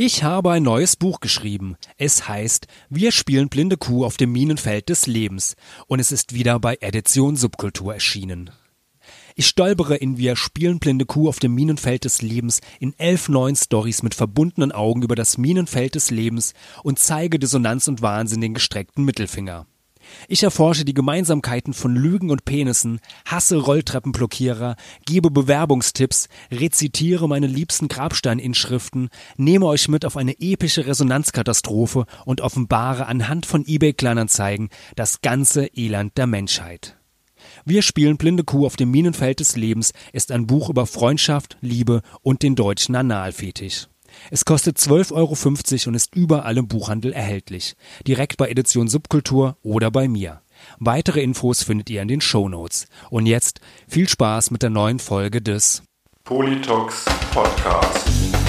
Ich habe ein neues Buch geschrieben. Es heißt Wir spielen blinde Kuh auf dem Minenfeld des Lebens und es ist wieder bei Edition Subkultur erschienen. Ich stolpere in Wir spielen blinde Kuh auf dem Minenfeld des Lebens in elf neuen Stories mit verbundenen Augen über das Minenfeld des Lebens und zeige Dissonanz und Wahnsinn den gestreckten Mittelfinger. Ich erforsche die Gemeinsamkeiten von Lügen und Penissen, hasse Rolltreppenblockierer, gebe Bewerbungstipps, rezitiere meine liebsten Grabsteininschriften, nehme euch mit auf eine epische Resonanzkatastrophe und offenbare anhand von eBay-Kleinanzeigen das ganze Elend der Menschheit. Wir spielen Blinde Kuh auf dem Minenfeld des Lebens ist ein Buch über Freundschaft, Liebe und den deutschen Analfetisch. Es kostet 12,50 Euro und ist überall im Buchhandel erhältlich. Direkt bei Edition Subkultur oder bei mir. Weitere Infos findet ihr in den Show Notes. Und jetzt viel Spaß mit der neuen Folge des Politox Podcast.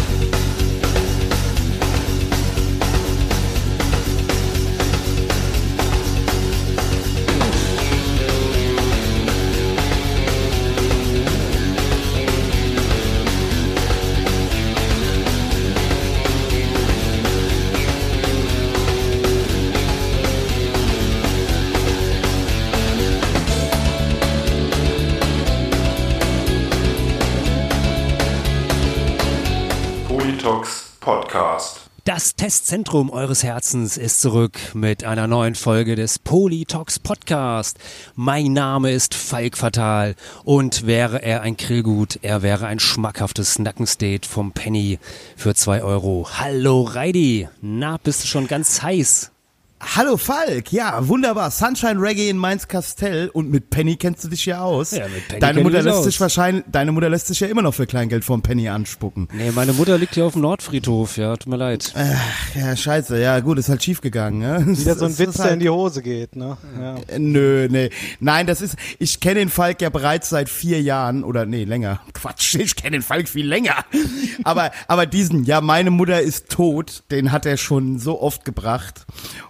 Das Testzentrum eures Herzens ist zurück mit einer neuen Folge des Polytox Podcast. Mein Name ist Falk Fatal und wäre er ein Grillgut, er wäre ein schmackhaftes Nackenstate vom Penny für zwei Euro. Hallo Reidi, na, bist du schon ganz heiß? Hallo Falk, ja, wunderbar. Sunshine Reggae in Mainz-Kastell und mit Penny kennst du dich ja aus. Ja, mit Penny deine Mutter lässt aus. sich wahrscheinlich, deine Mutter lässt sich ja immer noch für Kleingeld vom Penny anspucken. Nee, meine Mutter liegt hier auf dem Nordfriedhof, ja, tut mir leid. Ach, ja, scheiße, ja, gut, ist halt schief gegangen, ne? Wieder so ein Witz, ist der in halt, die Hose geht, ne? Ja. äh, Nö, nee. Nein, das ist, ich kenne den Falk ja bereits seit vier Jahren oder nee, länger. Quatsch, ich kenne den Falk viel länger. Aber, aber diesen, ja, meine Mutter ist tot, den hat er schon so oft gebracht.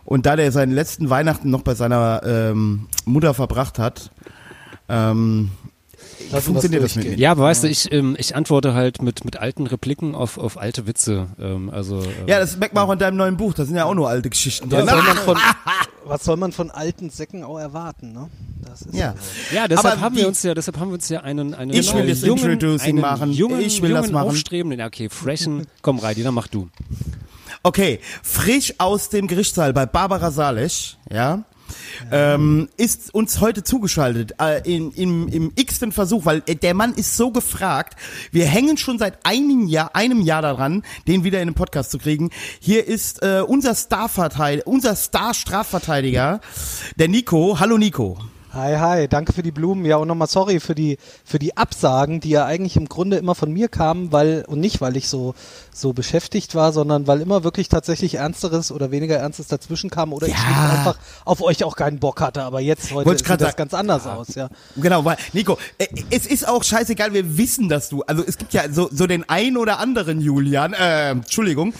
Und da der seinen letzten Weihnachten noch bei seiner ähm, Mutter verbracht hat, ähm, Lass funktioniert das das mit mir. Ja, aber weißt du, ich, ähm, ich antworte halt mit, mit alten Repliken auf, auf alte Witze. Ähm, also, ähm, Ja, das merkt man auch in deinem neuen Buch. Da sind ja auch nur alte Geschichten Was drin. soll, man von, was soll man von alten Säcken auch erwarten, ne? Das ist Ja. Ja, deshalb Aber haben wir uns ja, deshalb haben wir uns ja einen, einen Ich will äh, das jungen, Introducing einen machen. jungen, Ich will jungen das machen. aufstrebenden, okay, freshen, komm Reidi, dann mach du. Okay, frisch aus dem Gerichtssaal bei Barbara Salesch, ja, Ähm, ist uns heute zugeschaltet äh, in, im, im x-ten Versuch, weil äh, der Mann ist so gefragt. Wir hängen schon seit einem Jahr, einem Jahr daran, den wieder in den Podcast zu kriegen. Hier ist äh, unser Starverteidiger, unser Star-Strafverteidiger, der Nico. Hallo Nico. Hi, hi, danke für die Blumen. Ja, und nochmal sorry für die, für die Absagen, die ja eigentlich im Grunde immer von mir kamen, weil, und nicht, weil ich so, so beschäftigt war, sondern weil immer wirklich tatsächlich Ernsteres oder weniger Ernstes dazwischen kam oder ich Ja. schlicht einfach auf euch auch keinen Bock hatte. Aber jetzt heute sieht das sagen. ganz anders aus, ja. Genau, weil, Nico, äh, es ist auch scheißegal, wir wissen, dass du, also es gibt ja so, so den ein oder anderen Julian, äh, Entschuldigung,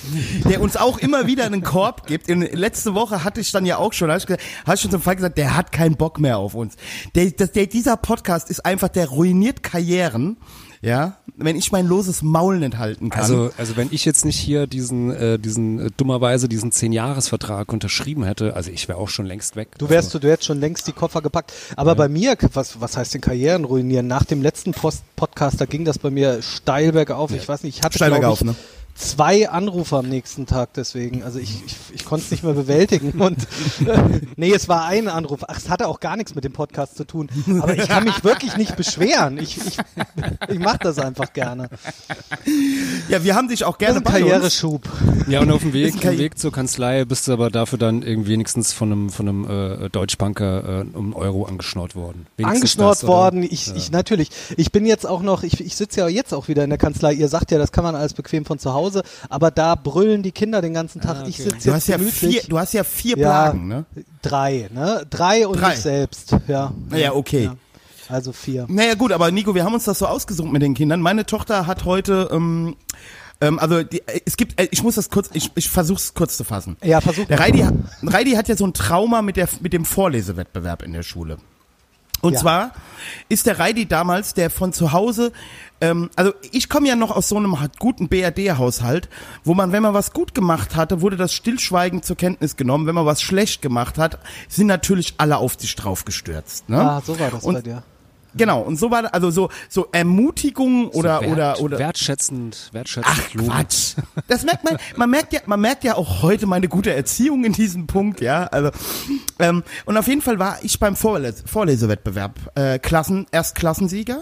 der uns auch immer wieder einen Korb gibt. In, letzte Woche hatte ich dann ja auch schon, ich, hab ich schon zum Fall gesagt, der hat keinen Bock mehr auf uns. Der, das, der, dieser Podcast ist einfach, der ruiniert Karrieren, ja, wenn ich mein loses Maul nicht halten kann. Also, also wenn ich jetzt nicht hier diesen, äh, diesen äh, dummerweise diesen Zehn-Jahres-Vertrag unterschrieben hätte, also ich wäre auch schon längst weg. Du wärst, du hättest schon längst die Koffer gepackt. Aber bei mir, was, was heißt denn Karrieren ruinieren? Nach dem letzten Post Podcast, da ging das bei mir steil bergauf. Ich weiß nicht, ich hatte Steil bergauf, ich, ne? Zwei Anrufe am nächsten Tag deswegen. Also ich, ich, ich konnte es nicht mehr bewältigen. Und nee, es war ein Anruf. Ach, es hatte auch gar nichts mit dem Podcast zu tun. Aber ich kann mich wirklich nicht beschweren. Ich, ich, ich mache das einfach gerne. ja, wir haben dich auch Das gerne ist ein bei uns. Karriereschub. Ja, und auf dem Weg, Karri- dem Weg zur Kanzlei bist du aber dafür dann irgendwie wenigstens von einem, von einem äh, Deutschbanker äh, um einen Euro angeschnort worden. Wenigstens angeschnort das, worden. Ich, ich natürlich. Ich bin jetzt auch noch, ich, ich sitze ja jetzt auch wieder in der Kanzlei. Ihr sagt ja, das kann man alles bequem von zu Hause, aber da brüllen die Kinder den ganzen Tag. Ah, Ich okay. sitze Du jetzt hast ja gemütlich. vier, du hast ja vier Ja. Plagen, ne? Drei, ne? Drei und Drei. ich selbst. Ja. Naja, okay. Ja. Also vier. Naja gut, aber Nico, wir haben uns das so ausgesucht mit den Kindern. Meine Tochter hat heute, ähm, ähm, also die, äh, es gibt, äh, ich muss das kurz, ich, ich versuch's kurz zu fassen. Ja, versuch Der. Reidi, hat- Reidi hat ja so ein Trauma mit, der, mit dem Vorlesewettbewerb in der Schule. Und Ja. zwar ist der Reidi damals, der von zu Hause, ähm, also ich komme ja noch aus so einem guten BRD-Haushalt, wo man, wenn man was gut gemacht hatte, wurde das stillschweigend zur Kenntnis genommen. Wenn man was schlecht gemacht hat, sind natürlich alle auf sich drauf gestürzt. Ne? Ah, so war das Und- bei dir. Genau, und so war also so, so Ermutigung oder, so wert, oder, oder, wertschätzend, wertschätzend Ach Loben. Quatsch. Das merkt man, man merkt ja, man merkt ja auch heute meine gute Erziehung in diesem Punkt, ja. Also ähm, und auf jeden Fall war ich beim Vorles Vorlesewettbewerb äh, Klassen, erst Klassensieger,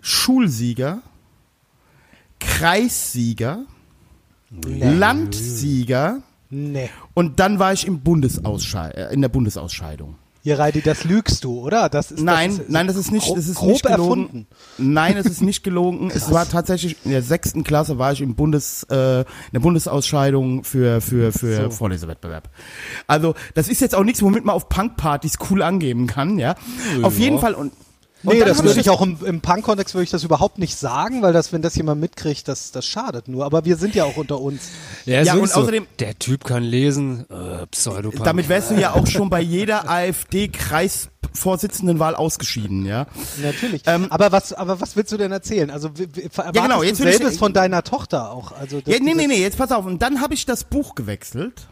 Schulsieger, Kreissieger, Landsieger Nee. und dann war ich im äh, in der Bundesausscheidung. Hier, Reidi, das lügst du, oder? Das ist, Nein, das ist, nein, das ist nicht, grob, das ist grob nicht gelogen. erfunden. Nein, es ist nicht gelogen. es war tatsächlich in der sechsten Klasse war ich im Bundes, äh, in der Bundesausscheidung für für für So. Vorlesewettbewerb. Also das ist jetzt auch nichts, womit man auf Punkpartys cool angeben kann, ja. Auf jeden Fall und Nee, das würde ich auch im, im Punk-Kontext würde ich das überhaupt nicht sagen, weil das, wenn das jemand mitkriegt, das, das schadet nur. Aber wir sind ja auch unter uns. Ja, Ja, und außerdem- so, der Typ kann lesen, äh, Pseudopunk. damit wärst du ja auch schon bei jeder AfD-Kreisvorsitzendenwahl ausgeschieden, ja. Natürlich. Ähm, aber was, aber was willst du denn erzählen? Also, erwartest genau, jetzt du will ich- selbes von deiner Tochter auch? Also, Ja, nee, nee, nee, jetzt pass auf. Und dann habe ich das Buch gewechselt.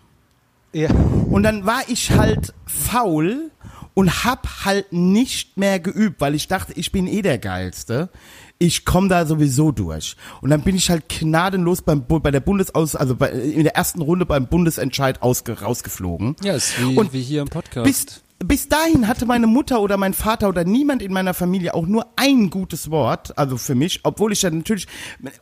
Ja. Und dann war ich halt faul und hab halt nicht mehr geübt, weil ich dachte, ich bin eh der Geilste. Ich komme da sowieso durch. Und dann bin ich halt gnadenlos beim, bei der Bundesaus, also bei, in der ersten Runde beim Bundesentscheid ausge, rausgeflogen. ja, ist wie, Und wie hier im Podcast. Bis, bis dahin hatte meine Mutter oder mein Vater oder niemand in meiner Familie auch nur ein gutes Wort, also für mich, obwohl ich ja natürlich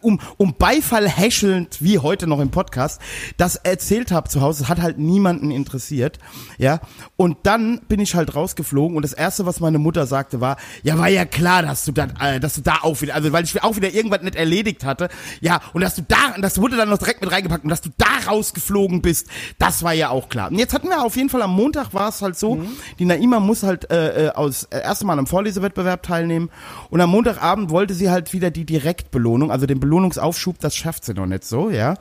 um, um Beifall häschelnd, wie heute noch im Podcast, das erzählt habe zu Hause, das hat halt niemanden interessiert, ja. Und dann bin ich halt rausgeflogen und das erste, was meine Mutter sagte, war, ja, war ja klar, dass du dann, äh, dass du da auch wieder, also weil ich auch wieder irgendwas nicht erledigt hatte, ja, und dass du da, das wurde dann noch direkt mit reingepackt und dass du da rausgeflogen bist, das war ja auch klar. Und jetzt hatten wir auf jeden Fall am Montag war es halt so, die Naima muss halt äh, äh, aus äh, erst mal am Vorlesewettbewerb teilnehmen und am Montagabend wollte sie halt wieder die Direktbelohnung, also den Belohnungsaufschub, das schafft sie noch nicht so, ja.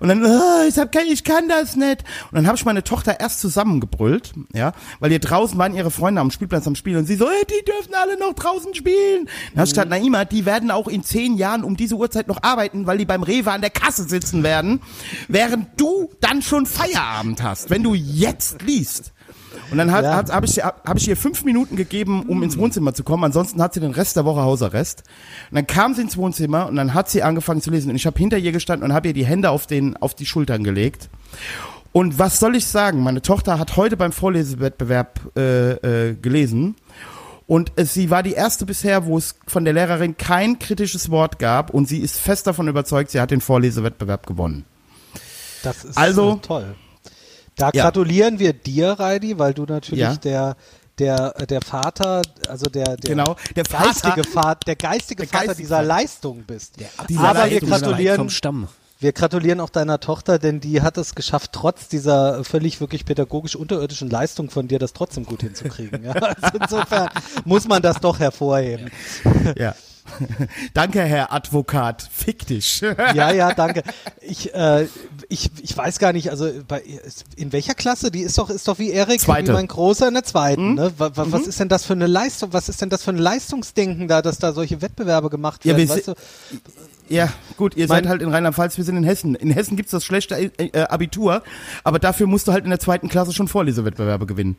Und dann, oh, ich hab kein, ich kann das nicht. Und dann habe ich meine Tochter erst zusammengebrüllt, ja, weil hier draußen waren ihre Freunde am Spielplatz am Spielen und sie so, hey, die dürfen alle noch draußen spielen. Dann habe ich gesagt, Naima, die werden auch in zehn Jahren um diese Uhrzeit noch arbeiten, weil die beim Rewe an der Kasse sitzen werden, während du dann schon Feierabend hast, wenn du jetzt liest. Und dann hat, Ja. hat, habe ich, hab ich ihr fünf Minuten gegeben, um ins Wohnzimmer zu kommen. Ansonsten hat sie den Rest der Woche Hausarrest. Und dann kam sie ins Wohnzimmer und dann hat sie angefangen zu lesen. Und ich habe hinter ihr gestanden und habe ihr die Hände auf, den, auf die Schultern gelegt. Und was soll ich sagen? Meine Tochter hat heute beim Vorlesewettbewerb äh, äh, gelesen. Und es, sie war die erste bisher, wo es von der Lehrerin kein kritisches Wort gab. Und sie ist fest davon überzeugt, sie hat den Vorlesewettbewerb gewonnen. Das ist Also- äh, toll. Da Ja. gratulieren wir dir, Reidi, weil du natürlich Ja. der der der Vater, also der der Genau, der Vater- geistige Vater, der geistige Der Vater geistige dieser Vater. Leistung bist. dieser Aber wir gratulieren vom Stamm. wir gratulieren auch deiner Tochter, denn die hat es geschafft, trotz dieser völlig wirklich pädagogisch unterirdischen Leistung von dir, das trotzdem gut hinzukriegen. Ja, also insofern muss man das doch hervorheben. Ja. Danke, Herr Advokat. Fick dich. Ja, ja, danke. Ich, äh, ich, ich weiß gar nicht, also bei, in welcher Klasse? Die ist doch, ist doch wie Erik, wie mein Großer in der zweiten. Mhm. Ne? Wa- wa- Was ist denn das für eine Leistung? Was ist denn das für ein Leistungsdenken da, dass da solche Wettbewerbe gemacht Ja, werden? wir weißt du? Ja, gut, ihr Mein- seid halt in Rheinland-Pfalz, wir sind in Hessen. In Hessen gibt's das schlechte äh, äh, Abitur, aber dafür musst du halt in der zweiten Klasse schon Vorlesewettbewerbe gewinnen.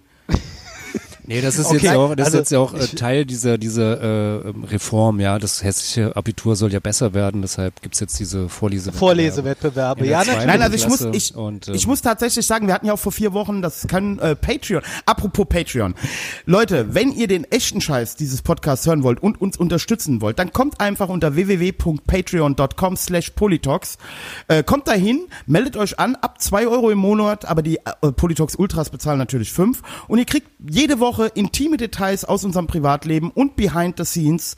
Nee, das ist Okay, jetzt ja auch, das also ist jetzt auch äh, Teil dieser, dieser äh, ähm, Reform, ja. Das hessische Abitur soll ja besser werden, deshalb gibt's jetzt diese Vorlesewettbewerbe. Vorlesewettbewerbe, ja, natürlich. Nein, also ich muss, ich, und, ähm, ich muss tatsächlich sagen, wir hatten ja auch vor vier Wochen, das kann äh, Patreon. Apropos Patreon. Leute, wenn ihr den echten Scheiß dieses Podcasts hören wollt und uns unterstützen wollt, dann kommt einfach unter www.patreon.com slash polytalks. Äh, kommt dahin, meldet euch an, ab zwei Euro im Monat, aber die äh, Polytalks Ultras bezahlen natürlich fünf. Und ihr kriegt jede Woche intime Details aus unserem Privatleben und behind the scenes.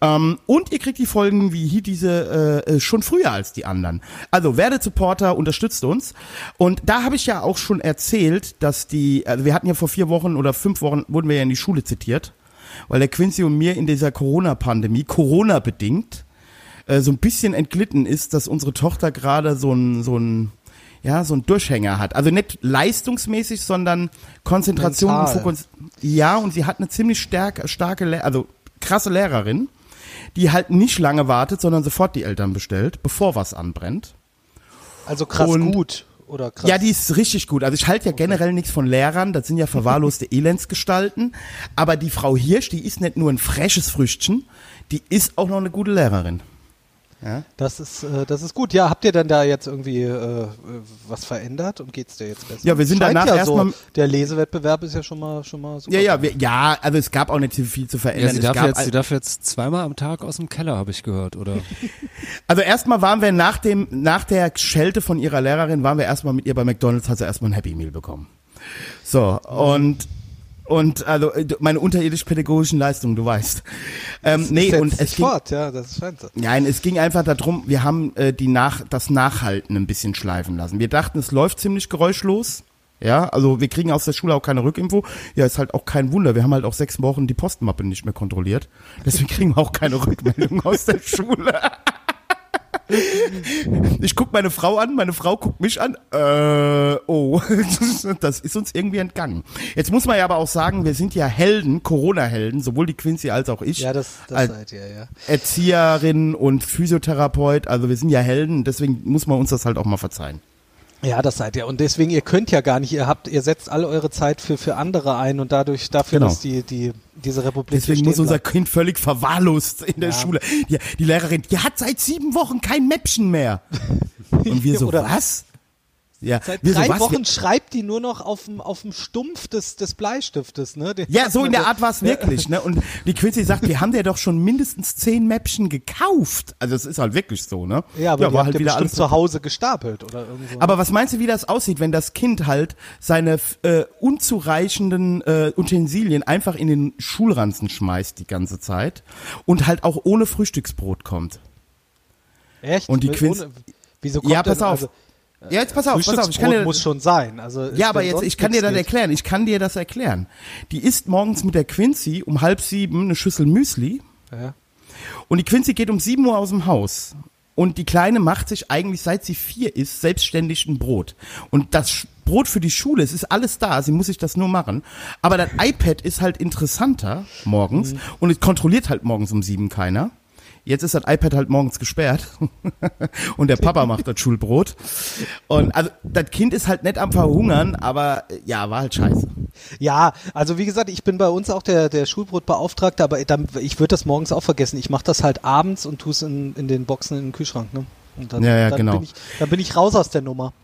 Ähm, und ihr kriegt die Folgen wie hier diese äh, äh, schon früher als die anderen. Also werdet Supporter, unterstützt uns. Und da habe ich ja auch schon erzählt, dass die, also wir hatten ja vor vier Wochen oder fünf Wochen, wurden wir ja in die Schule zitiert, weil der Quincy und mir in dieser Corona-Pandemie, Corona bedingt, äh, so ein bisschen entglitten ist, dass unsere Tochter gerade so ein, so ein, ja, so ein Durchhänger hat. Also nicht leistungsmäßig, sondern Konzentration und Mental. Fokus. Ja, und sie hat eine ziemlich stark, starke, Le- also krasse Lehrerin, die halt nicht lange wartet, sondern sofort die Eltern bestellt, bevor was anbrennt. Also krass Und- gut oder krass. Ja, die ist richtig gut. Also ich halte ja generell nichts von Lehrern, das sind ja verwahrloste Elendsgestalten. Aber die Frau Hirsch, die ist nicht nur ein freches Früchtchen, die ist auch noch eine gute Lehrerin. Das ist, äh, das ist gut. Ja, habt ihr denn da jetzt irgendwie äh, was verändert und geht's dir jetzt besser? Ja, wir sind Scheint danach ja erstmal- so. Der Lesewettbewerb ist ja schon mal schon mal super. Ja, ja, wir, ja, also es gab auch nicht so viel zu verändern. Ja, sie es darf, gab jetzt, sie darf jetzt zweimal am Tag aus dem Keller, habe ich gehört, oder? Also erstmal waren wir nach dem, nach der Schelte von ihrer Lehrerin, waren wir erstmal mit ihr bei McDonalds, hat sie erstmal ein Happy Meal bekommen. So, und, und, also, äh, meine unterirdisch-pädagogischen Leistungen, du weißt. Ähm, nee, und es ging, fort, ja, das scheint so. nein, es ging einfach darum, wir haben äh, die nach, das Nachhalten ein bisschen schleifen lassen. Wir dachten, es läuft ziemlich geräuschlos. Ja, also wir kriegen aus der Schule auch keine Rückinfo. Ja, ist halt auch kein Wunder. Wir haben halt auch sechs Wochen die Postmappe nicht mehr kontrolliert. Deswegen kriegen wir auch keine Rückmeldung aus der Schule. Ich guck meine Frau an, meine Frau guckt mich an. Äh, oh, das ist uns irgendwie entgangen. Jetzt muss man ja aber auch sagen, wir sind ja Helden, Corona-Helden, sowohl die Quincy als auch ich. Ja, das, das seid ihr, ja. Erzieherin und Physiotherapeut, also wir sind ja Helden, deswegen muss man uns das halt auch mal verzeihen. Ja, das seid ihr. Und deswegen, ihr könnt ja gar nicht, ihr habt, ihr setzt alle eure Zeit für, für andere ein und dadurch dafür, Genau. dass die, die, diese Republik Deswegen muss unser bleibt. Kind völlig verwahrlost in der Ja. Schule. Die, die Lehrerin, die hat seit sieben Wochen kein Mäppchen mehr. Und wir so, Oder- was? Ja, Seit wir drei so? Wochen schreibt die nur noch auf dem, auf dem Stumpf des, des Bleistiftes, ne? Den Ja, so in der Art war es Ja. wirklich, ne? Und die Quincy sagt, wir haben dir doch schon mindestens zehn Mäppchen gekauft. Also es ist halt wirklich so, ne? Ja, aber die war halt wieder alles. zu Hause gestapelt oder irgendwo. Aber was meinst du, wie das aussieht, wenn das Kind halt seine äh, unzureichenden äh, Utensilien einfach in den Schulranzen schmeißt die ganze Zeit und halt auch ohne Frühstücksbrot kommt? Echt? und die ohne- Wieso kommt Ja, pass denn, auf. Also, Ja, jetzt pass auf, pass auf, ich kann dir muss schon sein. Also Ja, aber jetzt, ich kann dir das geht. erklären. Ich kann dir das erklären. Die isst morgens mit der Quincy um halb sieben eine Schüssel Müsli Ja. und die Quincy geht um sieben Uhr aus dem Haus. Und die Kleine macht sich eigentlich, seit sie vier ist, selbstständig ein Brot. Und das Brot für die Schule, es ist alles da, sie muss sich das nur machen. Aber das iPad ist halt interessanter morgens Mhm. und es kontrolliert halt morgens um sieben keiner. Jetzt ist das iPad halt morgens gesperrt und der Papa macht das Schulbrot. Und also das Kind ist halt nicht am Verhungern, aber äh, ja, war halt scheiße. Ja, also wie gesagt, ich bin bei uns auch der, der Schulbrotbeauftragte, aber ich würde das morgens auch vergessen. Ich mache das halt abends und tue es in, in den Boxen in den Kühlschrank. Ne? Und dann, Ja, ja, dann genau. Bin ich, dann bin ich raus aus der Nummer.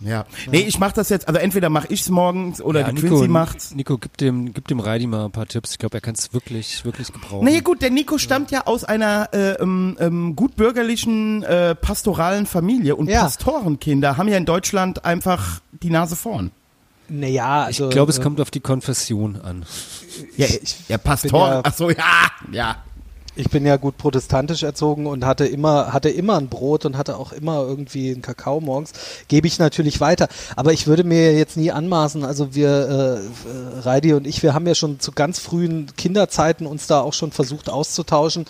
Ja. Nee, ich mach das jetzt, also entweder mache ich's morgens oder ja, die Quincy macht's. Nico, gib dem, gib dem Reidi mal ein paar Tipps. Ich glaube, er kann es wirklich, wirklich gebrauchen. Nee, gut, der Nico stammt ja aus einer äh, ähm, ähm, gut bürgerlichen, äh, pastoralen Familie und Ja. Pastorenkinder haben ja in Deutschland einfach die Nase vorn. Naja, ich also, glaube, es äh, kommt auf die Konfession an. Ja, Ich ja Pastor, ja- ach so, ja, ja. Ich bin ja gut protestantisch erzogen und hatte immer, hatte immer ein Brot und hatte auch immer irgendwie einen Kakao morgens. Gebe ich natürlich weiter. Aber ich würde mir jetzt nie anmaßen, also wir, äh, äh, Reidi und ich, wir haben ja schon zu ganz frühen Kinderzeiten uns da auch schon versucht auszutauschen.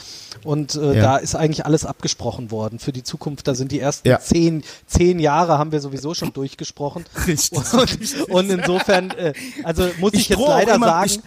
Und äh, Ja. da ist eigentlich alles abgesprochen worden für die Zukunft. Da sind die ersten Ja. zehn, zehn Jahre haben wir sowieso schon durchgesprochen. Richtig. Und, und insofern, äh, also muss ich, Ich jetzt leider immer- sagen,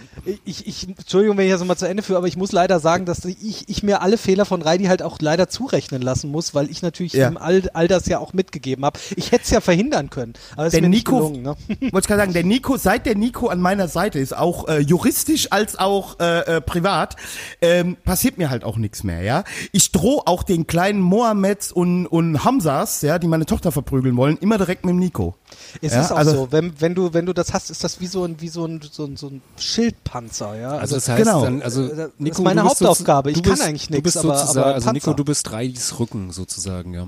ich, ich, Entschuldigung, wenn ich das nochmal zu Ende führe, aber ich muss leider sagen, dass ich, ich mir alle Fehler von Reidi halt auch leider zurechnen lassen muss, weil ich natürlich Ja. ihm all, all das ja auch mitgegeben habe. Ich hätte es ja verhindern können, aber es ist Der mir Nico, nicht gelungen. Ne? wollte ich gerade sagen, der Nico, seit der Nico an meiner Seite ist, auch äh, juristisch als auch äh, äh, privat, ähm, passiert mir halt auch nichts mehr, ja. Ich drohe auch den kleinen Mohammeds und, und Hamzas, ja, die meine Tochter verprügeln wollen, immer direkt mit dem Nico. Es Ja, ist auch also- so, wenn, wenn du wenn du das hast, ist das wie so ein wie so ein so ein, so ein Schildpanzer, ja. Also das heißt genau. dann, also Äh, das ist Nico, meine bist Hauptaufgabe. Ich du kann bist, eigentlich bist aber- aber also Nico, du bist Reidis Rücken sozusagen, ja.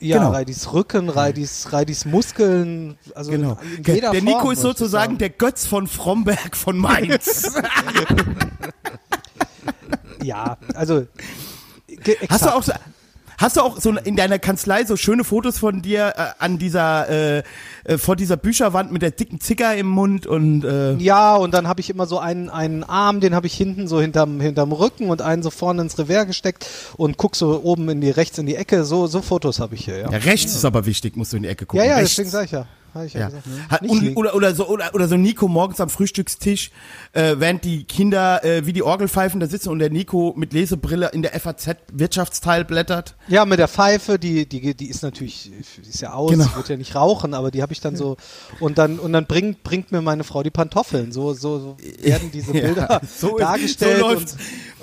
ja, genau. Reidis Rücken, Reidis Reidis Muskeln, also Genau. Der, Form, Nico ist sozusagen sagen. der Götz von Fromberg von Mainz. Ja, also ge- Hast du exakt. auch so, hast du auch so in deiner Kanzlei so schöne Fotos von dir äh, an dieser äh, äh, vor dieser Bücherwand mit der dicken Zicker im Mund und äh, Ja, und dann habe ich immer so einen, einen Arm, den habe ich hinten so hinterm, hinterm Rücken und einen so vorne ins Revers gesteckt und guck so oben in die rechts in die Ecke. So, so Fotos habe ich hier, ja. ja, rechts ist aber wichtig, musst du in die Ecke gucken. Ja, ja, rechts. deswegen sag ich ja. Ich ja, Ja. gesagt. Hat, Nicht und, oder, oder, so, oder, oder so Nico morgens am Frühstückstisch, äh, während die Kinder äh, wie die Orgelpfeifen da sitzen und der Nico mit Lesebrille in der FAZ Wirtschaftsteil blättert. Ja, mit der Pfeife, die, die, die ist natürlich, die ist ja aus, Genau. wird ja nicht rauchen, aber die habe ich dann so und dann und dann bringt bringt mir meine Frau die Pantoffeln. So so, so werden diese Bilder Ja, so ist- dargestellt so läuft's. und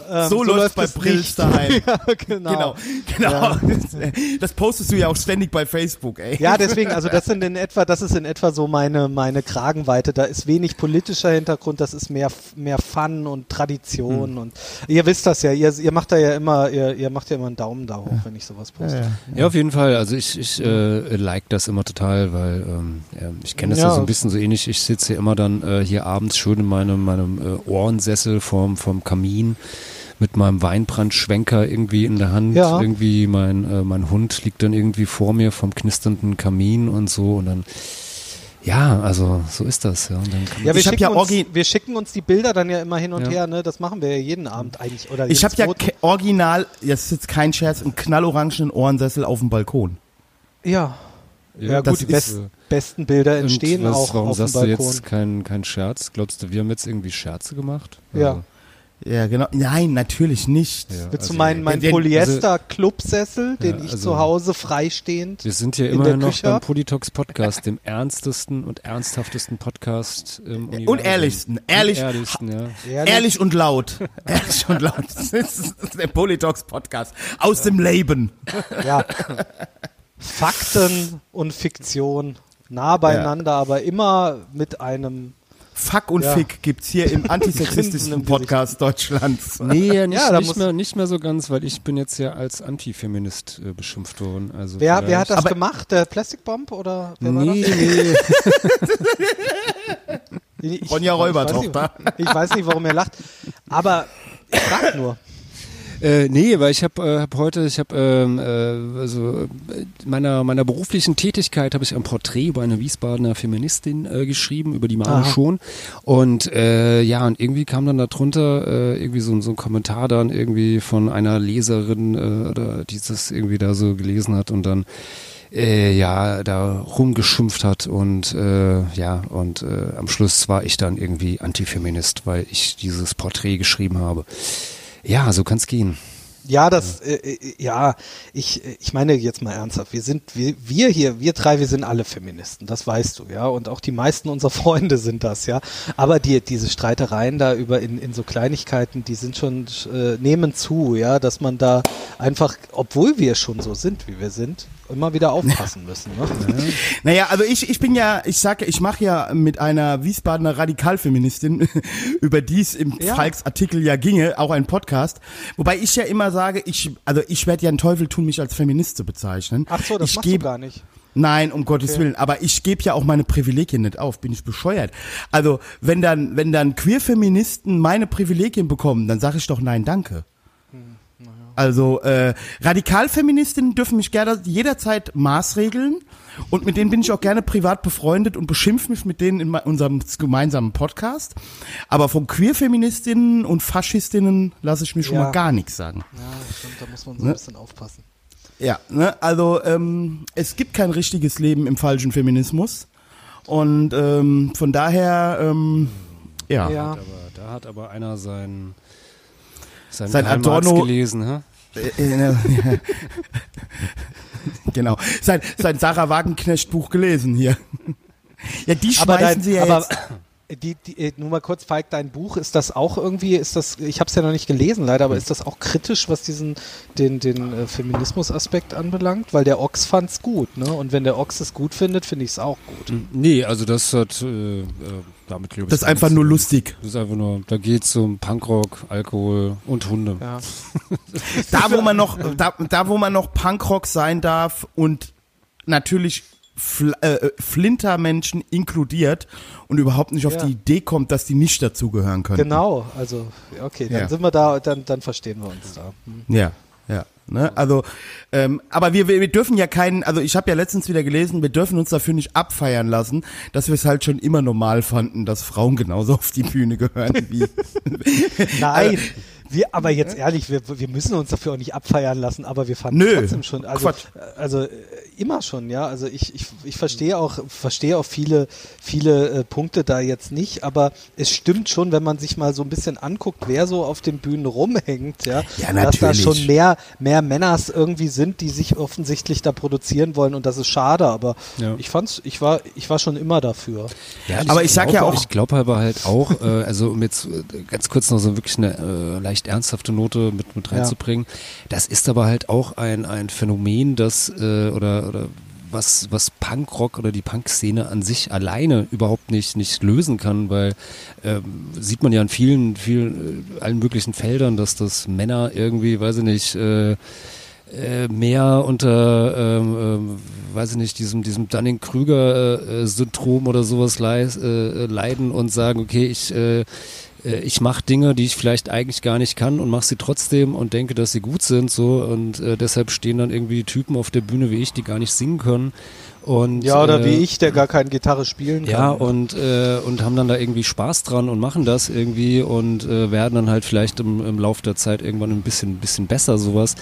ähm, so, läuft bei nicht. daheim. ja, genau. Genau, genau. Das postest du ja auch ständig bei Facebook, ey. Ja, deswegen, also das sind in etwa, das ist in etwa so meine, meine Kragenweite. Da ist wenig politischer Hintergrund, das ist mehr, mehr Fun und Tradition Hm. und ihr wisst das ja, ihr, ihr macht da ja immer, ihr, ihr macht ja immer einen Daumen da hoch, wenn ich sowas poste. Ja, auf jeden Fall. Also ich, ich äh, like das immer total, weil ähm, ja, ich kenne das ja. Ja. so ein bisschen so ähnlich. Ich sitze hier immer dann äh, hier abends schön in meinem, meinem äh, Ohrensessel vorm, vorm Kamin mit meinem Weinbrandschwenker irgendwie in der Hand. Ja. Irgendwie mein, äh, mein Hund liegt dann irgendwie vor mir vom knisternden Kamin und so und dann ja, also so ist das. Ja, Ja, wir Ich hab schicken, ja uns, wir schicken uns die Bilder dann ja immer hin und Ja. her, ne? Das machen wir ja jeden Abend eigentlich. Oder Ich habe ja original, das ist jetzt kein Scherz, einen knallorangenen Ohrensessel auf dem Balkon. Ja. Ja, gut, die best, besten Bilder entstehen was, auch warum auf dem sagst du Balkon. jetzt kein, kein Scherz? Glaubst du, wir haben jetzt irgendwie Scherze gemacht? Ja. Also, Ja, genau. Nein, natürlich nicht. ja, Willst du also- meinen mein den- Polyester-Clubsessel, den Ja, ich also- zu Hause freistehend Wir sind hier der noch Küche beim? Politox Podcast, dem ernstesten und ernsthaftesten Podcast im Universum. Und ehrlichsten. Ehrlich, Und ehrlichsten, ja. Ehrlich? ehrlich und laut. ehrlich und laut. Das ist der Politox Podcast. Aus dem Leben. Ja. Fakten und Fiktion nah beieinander, aber immer mit einem. Fuck und Ja. Fick gibt's hier im Gesicht. Podcast Deutschlands. Nee, nicht, Ja, da nicht, muss- mehr, nicht mehr so ganz, weil ich bin jetzt ja als Antifeminist äh, beschimpft worden. Also Wer, wer hat das Aber- gemacht? Der Plastic Bomb oder wer war Nee, das? nee. Ich- Ronja ich Räubertochter. weiß nicht- Ich weiß nicht, warum er lacht. Aber ich frag nur. Äh, nee, weil ich habe äh, hab heute, ich habe ähm, äh, also äh, meiner meiner beruflichen Tätigkeit habe ich ein Porträt über eine Wiesbadener Feministin äh, geschrieben, über die Aha. schon. Und äh, ja, und irgendwie kam dann darunter äh, irgendwie so, ein- so ein Kommentar dann irgendwie von einer Leserin äh, oder die das irgendwie da so gelesen hat und dann äh, ja da rumgeschimpft hat und äh, ja und äh, am Schluss war ich dann irgendwie Antifeminist, weil ich dieses Porträt geschrieben habe. Ja, so kann's gehen. Ja, das, äh, äh, ja, ich, äh, ich meine jetzt mal ernsthaft, wir sind, wir, wir hier, wir drei, wir sind alle Feministen, das weißt du, ja, und auch die meisten unserer Freunde sind das, ja, aber die, diese Streitereien da über in, in so Kleinigkeiten, die sind schon, äh, nehmen zu, ja, dass man da einfach, obwohl wir schon so sind, wie wir sind, immer wieder aufpassen müssen, ne? Naja, also ich, ich bin ja, ich sag, ich mache ja mit einer Wiesbadener Radikalfeministin, über die es im Ja. Falks Artikel ja ginge, auch ein Podcast. Wobei ich ja immer sage, ich, also ich werde ja einen Teufel tun, mich als Feminist zu bezeichnen. Ach so, das ich machst du geb- gar nicht. Nein, um Gottes Okay. Willen. Aber ich gebe ja auch meine Privilegien nicht auf. Bin ich bescheuert? Also wenn dann, wenn dann Queer-Feministen meine Privilegien bekommen, dann sage ich doch nein, danke. Also äh, Radikalfeministinnen dürfen mich gerne jederzeit maßregeln und mit denen bin ich auch gerne privat befreundet und beschimpfe mich mit denen in unserem gemeinsamen Podcast. Aber von Queerfeministinnen und Faschistinnen lasse ich mir schon Ja. mal gar nichts sagen. Ja, stimmt, da muss man so Ne? ein bisschen aufpassen. Ja, ne, also ähm, es gibt kein richtiges Leben im falschen Feminismus. Und ähm, von daher, ähm, ja. Ja. Aber da hat aber einer sein sein, Sein Karl Marx Adorno- gelesen, hä? Äh, äh, genau. Sein, sein Sarah Wagenknecht Buch gelesen hier. Ja, die schmeißen dein, sie ja aber jetzt. die, die, äh, nur mal kurz, Falk, dein Buch, ist das auch irgendwie, ist das, ich habe es ja noch nicht gelesen leider, aber ist das auch kritisch, was diesen, den, den äh, Feminismus-Aspekt anbelangt? Weil der Ochs fand's gut, ne? Und wenn der Ochs es gut findet, finde ich es auch gut. Nee, also das hat äh, äh, damit glaube ich. Das ist einfach nur lustig. Das ist einfach nur, da geht's um Punkrock, Alkohol und Hunde. Ja. Da, wo man noch, da, da, wo man noch Punkrock sein darf und natürlich Fl äh, Flintermenschen inkludiert und überhaupt nicht auf Ja. die Idee kommt, dass die nicht dazugehören können. Genau, also, okay, dann Ja. sind wir da, dann, dann verstehen wir uns da. Hm. Ja. Ne? Also, ähm, aber wir, wir, wir dürfen ja keinen, also ich habe ja letztens wieder gelesen, wir dürfen uns dafür nicht abfeiern lassen, dass wir es halt schon immer normal fanden, dass Frauen genauso auf die Bühne gehören wie. Nein, Wir, aber jetzt ehrlich, wir, wir müssen uns dafür auch nicht abfeiern lassen, aber wir fanden Nö, trotzdem schon, also, Quatsch. also äh, immer schon, ja. Also ich, ich, ich verstehe auch, verstehe auch viele, viele äh, Punkte da jetzt nicht, aber es stimmt schon, wenn man sich mal so ein bisschen anguckt, wer so auf den Bühnen rumhängt, ja, Ja, dass da schon mehr, mehr Männers irgendwie sind, die sich offensichtlich da produzieren wollen und das ist schade, aber Ja. ich fand's, ich war, ich war schon immer dafür. Ja, Aber ich sag ja glaube- auch- Ich glaube aber halt auch, äh, also um jetzt äh, ganz kurz noch so wirklich eine äh, leicht ernsthafte Note mit, mit Ja. reinzubringen. Das ist aber halt auch ein, ein Phänomen, das äh, oder, oder was, was Punkrock oder die Punk-Szene an sich alleine überhaupt nicht, nicht lösen kann, weil ähm, sieht man ja in vielen, vielen, äh, allen möglichen Feldern, dass das Männer irgendwie, weiß ich nicht, äh, äh, mehr unter, ähm, ähm, weiß ich nicht, diesem, diesem Dunning-Krüger-Syndrom oder sowas leis, äh, leiden und sagen, okay, ich, äh, äh, ich mache Dinge, die ich vielleicht eigentlich gar nicht kann und mache sie trotzdem und denke, dass sie gut sind, so und äh, deshalb stehen dann irgendwie Typen auf der Bühne wie ich, die gar nicht singen können. Und, Ja, oder äh, wie ich, der gar keine Gitarre spielen kann. ja, und, äh, und haben dann da irgendwie Spaß dran und machen das irgendwie und äh, werden dann halt vielleicht im, im Laufe der Zeit irgendwann ein bisschen, bisschen besser, sowas.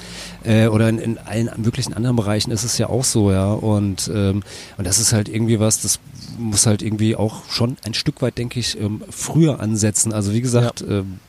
Äh, oder in, in allen möglichen anderen Bereichen ist es ja auch so, ja. Und, ähm, und das ist halt irgendwie was, das muss halt irgendwie auch schon ein Stück weit, denke ich, ähm, früher ansetzen. Also wie gesagt, ähm,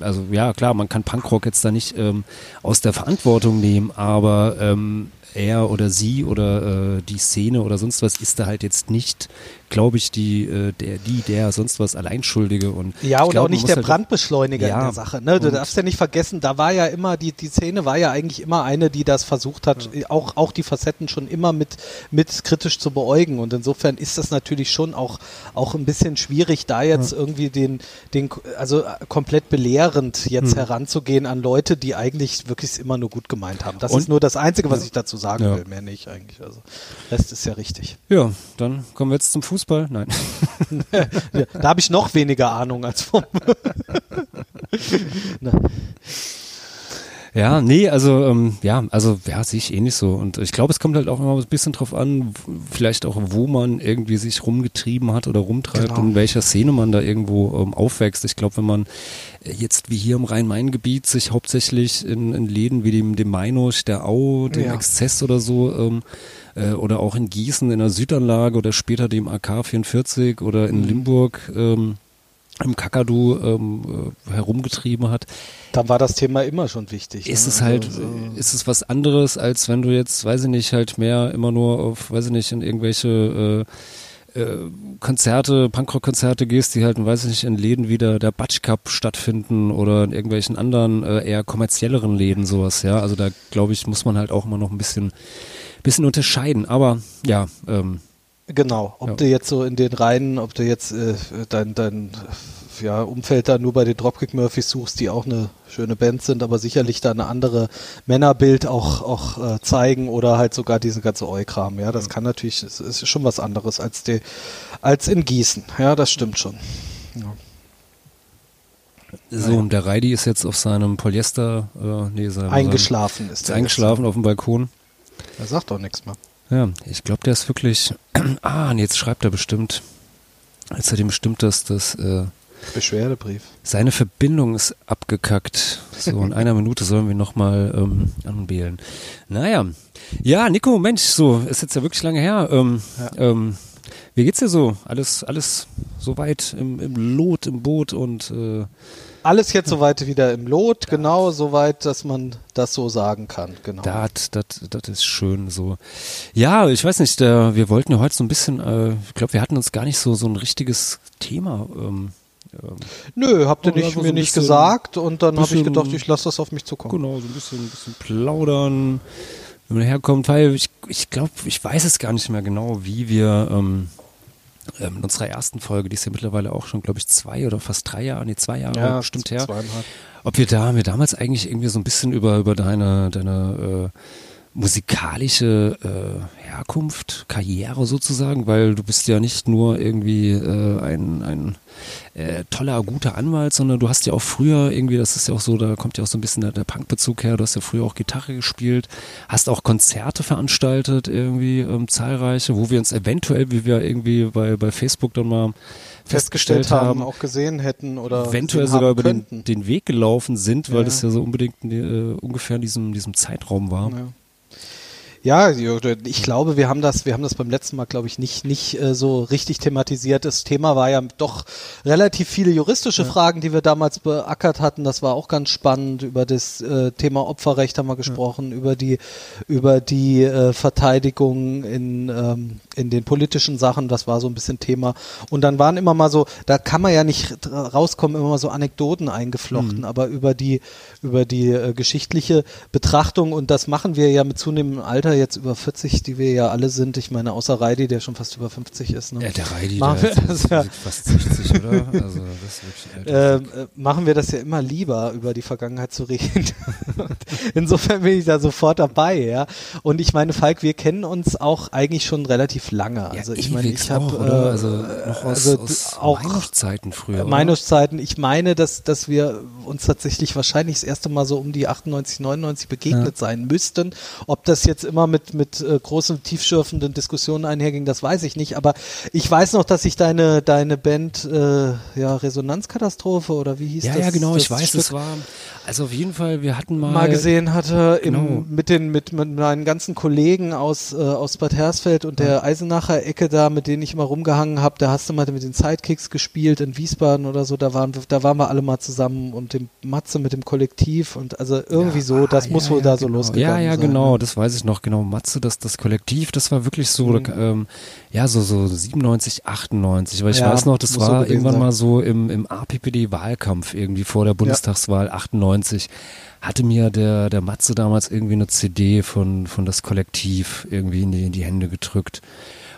also ja klar, man kann Punkrock jetzt da nicht ähm, aus der Verantwortung nehmen, aber ähm, er oder sie oder äh, die Szene oder sonst was ist da halt jetzt nicht, glaube ich, die, äh, der, die, der sonst was Alleinschuldige und Ja, und glaub, auch nicht der halt- Brandbeschleuniger Ja, in der Sache. Ne? Du darfst ja nicht vergessen, da war ja immer, die, die Szene war ja eigentlich immer eine, die das versucht hat, auch, auch die Facetten schon immer mit, mit kritisch zu beäugen. Und insofern ist das natürlich schon auch, auch ein bisschen schwierig, da jetzt irgendwie den, den, also komplett belehrend jetzt Hm. heranzugehen an Leute, die eigentlich wirklich es immer nur gut gemeint haben. Das Und- ist nur das Einzige, was ich dazu sagen Ja. will, mehr nicht eigentlich. Also, Rest ist ja richtig. Ja, dann kommen wir jetzt zum Fußball. Nein. Da habe ich noch weniger Ahnung als vom. Ja, nee, also ähm, ja, also ja, sehe ich eh nicht so. Und ich glaube, es kommt halt auch immer ein bisschen drauf an, vielleicht auch, wo man irgendwie sich rumgetrieben hat oder rumtreibt Genau. und in welcher Szene man da irgendwo ähm, aufwächst. Ich glaube, wenn man äh, jetzt wie hier im Rhein-Main-Gebiet sich hauptsächlich in, in Läden wie dem, dem Meinusch, der Au, dem Ja. Exzess oder so, ähm, äh, oder auch in Gießen in der Südanlage oder später dem AK 44 oder Mhm. in Limburg ähm, im Kakadu ähm, äh, herumgetrieben hat, Dann war das Thema immer schon wichtig. ist ne? es halt, Also, so- äh, ist es was anderes, als wenn du jetzt, weiß ich nicht, halt mehr immer nur auf, weiß ich nicht, in irgendwelche äh, äh, Konzerte, Punkrock-Konzerte gehst, die halt, weiß ich nicht, in Läden wie der, der Batsch Cup stattfinden oder in irgendwelchen anderen äh, eher kommerzielleren Läden sowas, ja. Also da glaube ich, muss man halt auch immer noch ein bisschen, bisschen unterscheiden. Aber ja, ähm, Genau, ob Ja. du jetzt so in den Reihen, ob du jetzt äh, dein, dein ja, Umfeld da nur bei den Dropkick Murphys suchst, die auch eine schöne Band sind, aber sicherlich da eine andere Männerbild auch, auch äh, zeigen oder halt sogar diese ganze Eu-Kram. Ja, das kann natürlich, es ist schon was anderes als, die, als in Gießen. Ja, das stimmt schon. Ja. so, und der Reidi ist jetzt auf seinem Polyester, äh, nee, seinem, Eingeschlafen ist Ist eingeschlafen auf dem Balkon. Jetzt. Er sagt doch nichts mehr. Ja, ich glaube, der ist wirklich. Ah, und jetzt schreibt er bestimmt. Jetzt hat ihm bestimmt das, das äh, Beschwerdebrief. seine Verbindung ist abgekackt. So, in einer Minute sollen wir nochmal ähm, anwählen. Naja. Ja, Nico, Mensch, so, ist jetzt ja wirklich lange her. Ähm, ähm, wie geht's dir so? Alles, alles soweit im, im Lot, im Boot und äh, Alles jetzt soweit wieder im Lot, genau, soweit, dass man das so sagen kann. Genau. Das, das, das ist schön so. Ja, ich weiß nicht, äh, wir wollten ja heute so ein bisschen, äh, ich glaube, wir hatten uns gar nicht so, so ein richtiges Thema. Ähm, ähm, Nö, habt ihr nicht, so mir nicht gesagt und dann habe ich gedacht, ich lasse das auf mich zukommen. genau, so ein bisschen, ein bisschen plaudern, wenn man herkommt, weil ich, ich glaube, ich weiß es gar nicht mehr genau, wie wir ähm, ähm, in unserer ersten Folge, die ist ja mittlerweile auch schon, glaube ich, zwei oder fast drei Jahre, nee, zwei Jahre bestimmt her. Zweieinhalb. Ob wir da, haben wir damals eigentlich irgendwie so ein bisschen über, über deine, deine äh, musikalische äh, Herkunft, Karriere sozusagen, weil du bist ja nicht nur irgendwie äh, ein, ein äh, toller, guter Anwalt, sondern du hast ja auch früher irgendwie, das ist ja auch so, da kommt ja auch so ein bisschen der, der Punkbezug her, du hast ja früher auch Gitarre gespielt, hast auch Konzerte veranstaltet, irgendwie ähm, zahlreiche, wo wir uns eventuell, wie wir irgendwie bei, bei Facebook dann mal festgestellt haben, auch gesehen hätten oder eventuell sogar haben über den, den Weg gelaufen sind, weil Ja. das ja so unbedingt äh, ungefähr in diesem, diesem Zeitraum war. Ja. Ja, ich glaube, wir haben das, wir haben das beim letzten Mal, glaube ich, nicht nicht äh, so richtig thematisiert. Das Thema war ja doch relativ viele juristische Fragen, die wir damals beackert hatten. Das war auch ganz spannend. Über das äh, Thema Opferrecht haben wir gesprochen, über die über die äh, Verteidigung in ähm, in den politischen Sachen. Das war so ein bisschen Thema. Und dann waren immer mal so, da kann man ja nicht rauskommen, immer mal so Anekdoten eingeflochten, aber über die über die äh, geschichtliche Betrachtung und das machen wir ja mit zunehmendem Alter jetzt über 40, die wir ja alle sind. Ich meine, außer Reidi, der schon fast über 50 ist. Ne? Ja, der Reidi, Machen der wir das ja. ist fast 60, oder? Also ist ähm, äh, machen wir das ja immer lieber, über die Vergangenheit zu reden. Insofern bin ich da sofort dabei, ja. Und ich meine, Falk, wir kennen uns auch eigentlich schon relativ lange. Also ich meine, ich habe oder? also noch aus, also aus auch- Meinungszeiten früher. oder? Meinungszeiten. Ich meine, dass, dass wir uns tatsächlich wahrscheinlich das erste Mal so um die 98, 99 begegnet sein müssten. Ob das jetzt immer mit, mit äh, großen, tiefschürfenden Diskussionen einherging, das weiß ich nicht. Aber ich weiß noch, dass ich deine, deine Band, äh, ja, Resonanzkatastrophe oder wie hieß Ja, das? ja, genau, das ich weiß, Stück das war, also auf jeden Fall, wir hatten mal, mal gesehen hatte Genau. im, mit den mit, mit meinen ganzen Kollegen aus äh, aus Bad Hersfeld und der Eisenacher Ecke da, mit denen ich immer rumgehangen habe, da hast du mal mit den Sidekicks gespielt in Wiesbaden oder so, da waren wir, da waren wir alle mal zusammen und dem Matze mit dem Kollektiv und also irgendwie so, das Ah, muss ja, wohl ja, da so genau. losgegangen Ja, ja, sein. genau, ne? das weiß ich noch, genau. Matze, das, das Kollektiv, das war wirklich so, Mhm. ähm, ja, so, so 97, 98, weil ich Ja, weiß noch, das so war gewesen irgendwann sein. mal so im, im APPD-Wahlkampf irgendwie vor der Bundestagswahl 98, hatte mir der, der Matze damals irgendwie eine CD von, von das Kollektiv irgendwie in die, in die Hände gedrückt.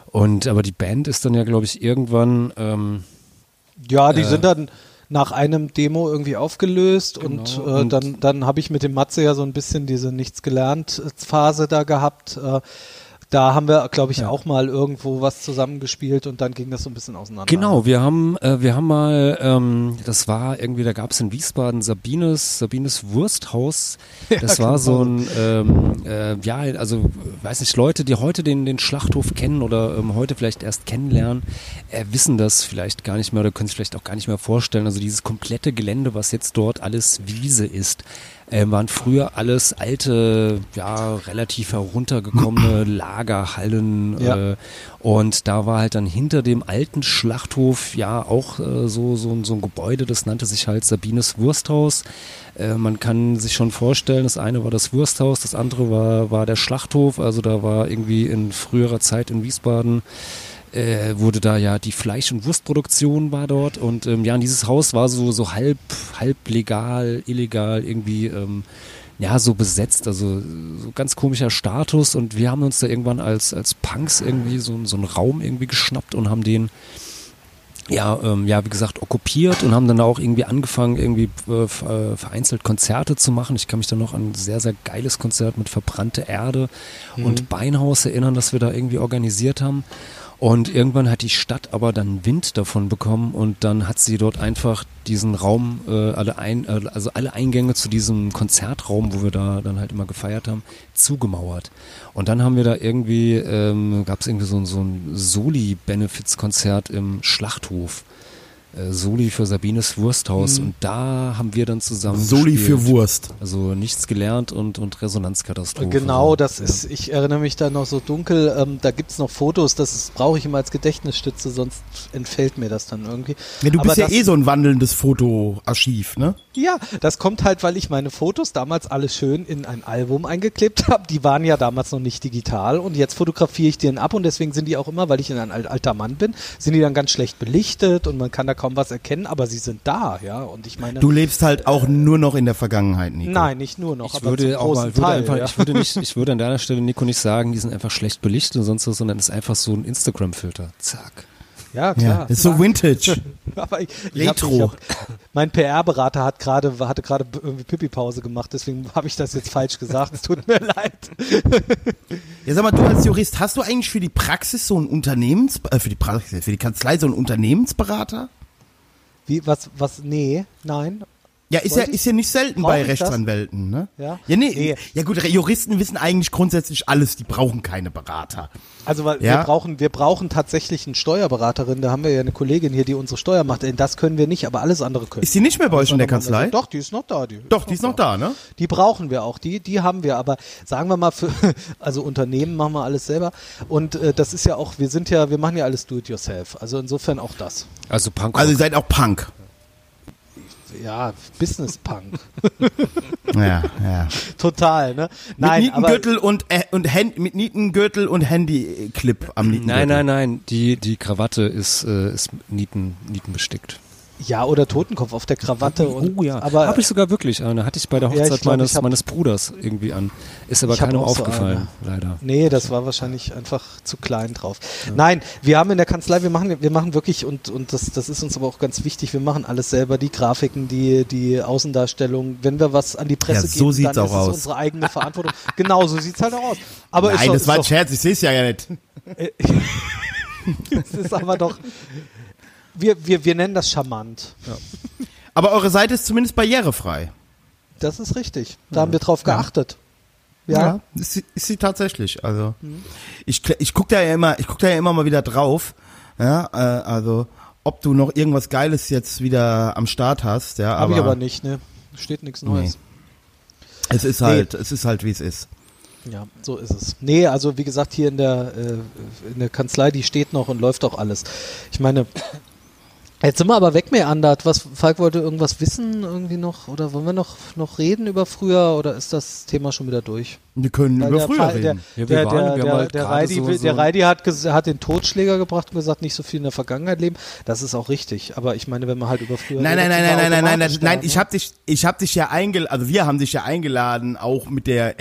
Und, aber die Band ist dann ja, glaube ich, irgendwann, ähm, Ja, die Äh, sind dann nach einem Demo irgendwie aufgelöst und, Genau, äh, und- dann, dann habe ich mit dem Matze ja so ein bisschen diese Nichts gelernt Phase da gehabt. Äh, da haben wir, glaube ich, auch mal irgendwo was zusammengespielt und dann ging das so ein bisschen auseinander. Genau, wir haben, äh, wir haben mal, ähm, das war irgendwie, da gab es in Wiesbaden Sabines, Sabines Wursthaus. Das war so ein, ähm, äh, ja, also weiß nicht, Leute, die heute den, den Schlachthof kennen oder ähm, heute vielleicht erst kennenlernen, äh, wissen das vielleicht gar nicht mehr oder können sich vielleicht auch gar nicht mehr vorstellen. Also dieses komplette Gelände, was jetzt dort alles Wiese ist, ähm, waren früher alles alte, ja, relativ heruntergekommene Lagerhallen. Ja. Äh, und da war halt dann hinter dem alten Schlachthof ja auch äh, so, so, ein- so ein Gebäude, das nannte sich halt Sabines Wursthaus. Äh, man kann sich schon vorstellen, das eine war das Wursthaus, das andere war, war der Schlachthof. Also da war irgendwie in früherer Zeit in Wiesbaden äh, wurde da ja die Fleisch- und Wurstproduktion war dort und ähm, ja, und dieses Haus war so so halb halb legal, illegal irgendwie ähm, ja so besetzt, also so ganz komischer Status und wir haben uns da irgendwann als als Punks irgendwie so so einen Raum irgendwie geschnappt und haben den ja, ähm, ja, wie gesagt, okkupiert und haben dann auch irgendwie angefangen, irgendwie äh, ver- vereinzelt Konzerte zu machen. Ich kann mich da noch an ein sehr, sehr geiles Konzert mit Verbrannte Erde und Beinhaus erinnern, das wir da irgendwie organisiert haben. Und irgendwann hat die Stadt aber dann Wind davon bekommen und dann hat sie dort einfach diesen Raum, äh, alle ein, äh, also alle Eingänge zu diesem Konzertraum, wo wir da dann halt immer gefeiert haben, zugemauert. Und dann haben wir da irgendwie, ähm, gab es irgendwie so, so ein Soli-Benefits-Konzert im Schlachthof. Äh, Soli für Sabines Wursthaus. Und da haben wir dann zusammen Soli gespielt. für Wurst. Also nichts gelernt und, und Resonanzkatastrophe. Genau, das Ja. ist, ich erinnere mich da noch so dunkel, ähm, da gibt's noch Fotos, das brauche ich immer als Gedächtnisstütze, sonst entfällt mir das dann irgendwie. Ja, du Aber bist ja das- eh so ein wandelndes Fotoarchiv, ne? Ja, das kommt halt, weil ich meine Fotos damals alle schön in ein Album eingeklebt habe. Die waren ja damals noch nicht digital und jetzt fotografiere ich die ab und deswegen sind die auch immer, weil ich ein al- alter Mann bin, sind die dann ganz schlecht belichtet und man kann da kaum was erkennen, aber sie sind da, ja. Und ich meine, Du lebst halt auch nur noch in der Vergangenheit, Nico. nein, nicht nur noch, Ich aber würde auch großen mal, würde Teil, einfach, ja. ich würde nicht, ich würde an deiner Stelle Nico nicht sagen, die sind einfach schlecht belichtet und sonst was, sondern es ist einfach so ein Instagram-Filter. Zack. ja, klar. Ja, ist so Vintage. Aber ich, ich hab, Retro. ich hab, mein PR-Berater hat gerade hatte gerade irgendwie Pipi-Pause gemacht, deswegen habe ich das jetzt falsch gesagt. Es tut mir leid. Ja, sag mal, du als Jurist, hast du eigentlich für die Praxis so einen Unternehmens, äh, für die Praxis, für die Kanzlei so einen Unternehmensberater? Wie was was nee, nein. Ja, ist ja, ist ja nicht selten Brauch bei? Rechtsanwälten, ne? Ja? Ja, nee, Nee. ja gut, Juristen wissen eigentlich grundsätzlich alles, die brauchen keine Berater. Also weil Ja. wir brauchen, wir brauchen tatsächlich eine Steuerberaterin. Da haben wir ja eine Kollegin hier, die unsere Steuer macht. Das können wir nicht, aber alles andere können. Ist die nicht mehr bei euch in der Kanzlei? Doch, die ist noch da. Die Doch, die ist noch da, ne? Die brauchen wir auch, die, die haben wir, aber sagen wir mal für, also Unternehmen machen wir alles selber und äh, das ist ja auch, wir sind ja, wir machen ja alles do it yourself, also insofern auch das. Also Punkrock. Also ihr seid auch Punk. Ja, Business Punk. Ja, ja. Total, ne? Mit Nein, aber Nietengürtel und, äh, und Hand, mit Nietengürtel und Handyclip am Nietengürtel. nein, nein, nein. Die, die Krawatte ist, äh, ist Nieten, Nieten bestickt. Ja, oder Totenkopf auf der Krawatte und oh ja, aber habe ich sogar wirklich eine. Hatte ich bei der Ja, Hochzeit glaub, meines, meines Bruders irgendwie an. Ist aber keinem auch so aufgefallen, leider. Nee, das war wahrscheinlich einfach zu klein drauf. Nein, wir haben in der Kanzlei, wir machen, wir machen wirklich, und, und das, das ist uns aber auch ganz wichtig, wir machen alles selber, die Grafiken, die, die Außendarstellung. Wenn wir was an die Presse Ja, so geben, dann auch ist es aus. unsere eigene Verantwortung. genau, so sieht's halt auch aus. Aber Nein, ist doch, das war ein ist Scherz, ich sehe es ja, ja nicht. doch, es ist aber doch, wir, wir, wir nennen das charmant. Aber eure Seite ist zumindest barrierefrei. Das ist richtig. Da haben wir drauf geachtet. Ja. ist, sie- ist sie tatsächlich. Also ich, kl- ich guck da ja immer, ich guck da ja immer mal wieder drauf. Ja, äh, also ob du noch irgendwas Geiles jetzt wieder am Start hast. Ja, Habe aber, ich aber nicht, ne? Steht nichts Neues. Es ist halt, es ist halt wie es ist. Ja, so ist es. Nee, also wie gesagt, hier in der, äh, in der Kanzlei, die steht noch und läuft auch alles. Ich meine, jetzt sind wir aber wegmeandert. Was, Falk wollte irgendwas wissen irgendwie noch? Oder wollen wir noch, noch reden über früher oder ist das Thema schon wieder durch? Wir können Weil über der früher Fall- reden. Der, der, haben der, halt der, Reidi, so- der Reidi hat, hat den Totschläger gebracht und gesagt, nicht so viel in der Vergangenheit leben. Das ist auch richtig. Aber ich meine, wenn man halt über früher Nein, nein, redet, nein, nein, nein, nein, nein, automatisch nein, da, ich ne? hab dich, ich hab dich ja eingeladen, also wir haben dich ja eingeladen, auch mit der,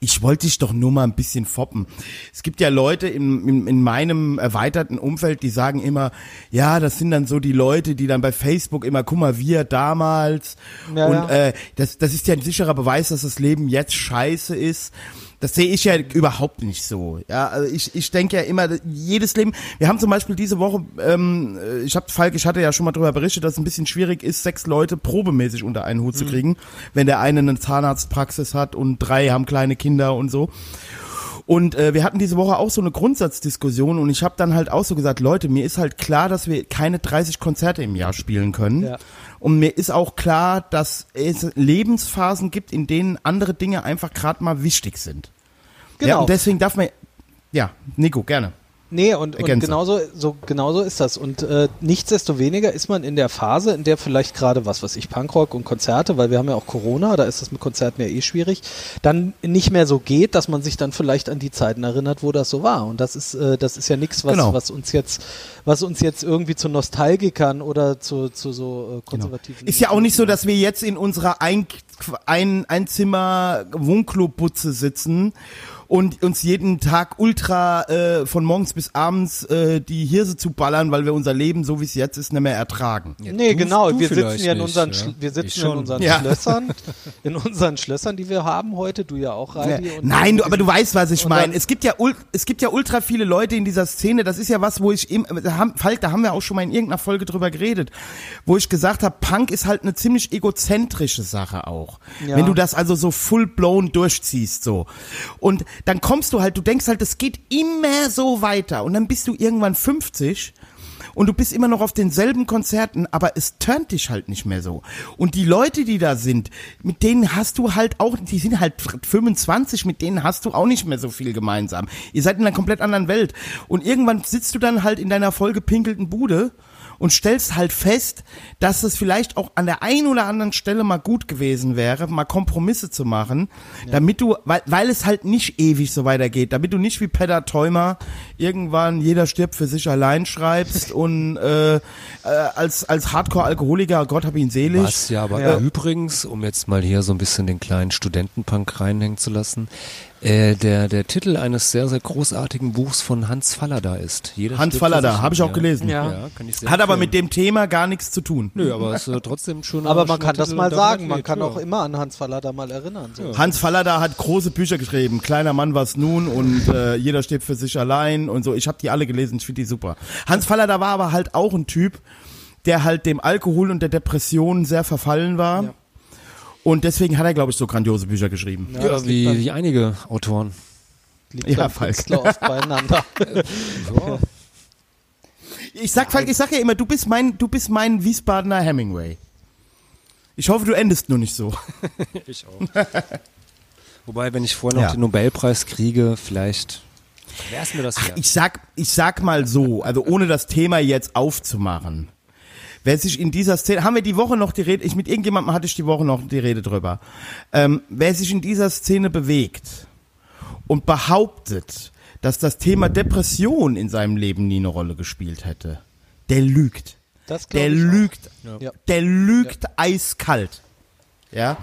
ich wollte dich doch nur mal ein bisschen foppen. Es gibt ja Leute in, in, in meinem erweiterten Umfeld, die sagen immer, ja, das sind dann so die Leute, die dann bei Facebook immer, guck mal, wir damals Ja, und ja. Äh, das, das ist ja ein sicherer Beweis, dass das Leben jetzt scheiße ist. Das sehe ich ja überhaupt nicht so. Ja, also ich, ich denke ja immer, jedes Leben. Wir haben zum Beispiel diese Woche, ähm, äh, ich habe Falk, ich hatte ja schon mal darüber berichtet, dass es ein bisschen schwierig ist, sechs Leute probemäßig unter einen Hut zu kriegen, wenn der eine eine Zahnarztpraxis hat und drei haben kleine Kinder und so. Und äh, wir hatten diese Woche auch so eine Grundsatzdiskussion und ich habe dann halt auch so gesagt, Leute, mir ist halt klar, dass wir keine 30 Konzerte im Jahr spielen können. Ja. Und mir ist auch klar, dass es Lebensphasen gibt, in denen andere Dinge einfach gerade mal wichtig sind. Ja, Genau. und deswegen darf man, ja, Nico, gerne. Nee, und, und genauso, so, genauso ist das. Und äh, nichtsdestoweniger ist man in der Phase, in der vielleicht gerade, was weiß ich, Punkrock und Konzerte, weil wir haben ja auch Corona, da ist das mit Konzerten ja eh schwierig, dann nicht mehr so geht, dass man sich dann vielleicht an die Zeiten erinnert, wo das so war. Und das ist, äh, das ist ja nichts, was, Genau. was uns jetzt, was uns jetzt irgendwie zu Nostalgikern oder zu, zu so äh, konservativen. Ist ja auch nicht so, dass wir jetzt in unserer ein, ein, Einzimmer Wohnklo-Butze sitzen und uns jeden Tag ultra äh, von morgens bis abends äh, die Hirse zu ballern, weil wir unser Leben, so wie es jetzt ist, nicht mehr ertragen. Ja, Nee, du- genau. du wir sitzen ja in nicht, unseren, ja. Wir sitzen in schon. unseren Ja. Schlössern, in unseren Schlössern, die wir haben heute. Du ja auch, Reidi. Ja. Nein, du, aber du weißt, was ich meine. Es gibt ja ul- es gibt ja ultra viele Leute in dieser Szene. Das ist ja was, wo ich im, da haben, Falk, da haben wir auch schon mal in irgendeiner Folge drüber geredet, wo ich gesagt habe, Punk ist halt eine ziemlich egozentrische Sache auch. Ja. Wenn du das also so full blown durchziehst so und dann kommst du halt, du denkst halt, es geht immer so weiter und dann bist du irgendwann 50 und du bist immer noch auf denselben Konzerten, aber es turnt dich halt nicht mehr so. Und die Leute, die da sind, mit denen hast du halt auch, die sind halt 25, mit denen hast du auch nicht mehr so viel gemeinsam. Ihr seid in einer komplett anderen Welt. Und irgendwann sitzt du dann halt in deiner vollgepinkelten Bude und stellst halt fest, dass es vielleicht auch an der einen oder anderen Stelle mal gut gewesen wäre, mal Kompromisse zu machen, damit du, weil, weil es halt nicht ewig so weitergeht, damit du nicht wie Peter Teumer irgendwann jeder stirbt für sich allein schreibst und äh, äh, als als Hardcore-Alkoholiker, Gott hab ihn selig. Was ja aber Ja. übrigens, um jetzt mal hier so ein bisschen den kleinen Studentenpunk reinhängen zu lassen, äh, der, der Titel eines sehr, sehr großartigen Buchs von Hans Fallada ist. Jeder Hans Fallada, habe ich auch gelesen. Ja. Ja, kann ich sehr Hat aber empfehlen. mit dem Thema gar nichts zu tun. Nö, aber es ist äh, trotzdem schon. Aber man kann das mal sagen, man geht, kann ja. auch immer an Hans Fallada mal erinnern. So. Hans Fallada hat große Bücher geschrieben. Kleiner Mann was nun und äh, jeder steht für sich allein und so. Ich habe die alle gelesen, ich finde die super. Hans Fallada war aber halt auch ein Typ, der halt dem Alkohol und der Depression sehr verfallen war. Ja. Und deswegen hat er, glaube ich, so grandiose Bücher geschrieben. Ja, das wie, wie einige Autoren. liegt Ja. Künstler oft beieinander. Ich sag, Falk, ich sag ja immer, du bist mein, du bist mein Wiesbadener Hemingway. Ich hoffe, du endest nur nicht so. Ich auch. Wobei, wenn ich vorher noch Ja. den Nobelpreis kriege, vielleicht wäre es mir das wert. Ich sag, ich sag mal so, also ohne das Thema jetzt aufzumachen. Wer sich in dieser Szene, haben wir die Woche noch die Rede, ich mit irgendjemandem hatte ich die Woche noch die Rede drüber. Ähm, wer sich in dieser Szene bewegt und behauptet, dass das Thema Depression in seinem Leben nie eine Rolle gespielt hätte, der lügt. Das Der lügt. Ja. Der lügt eiskalt. Ja?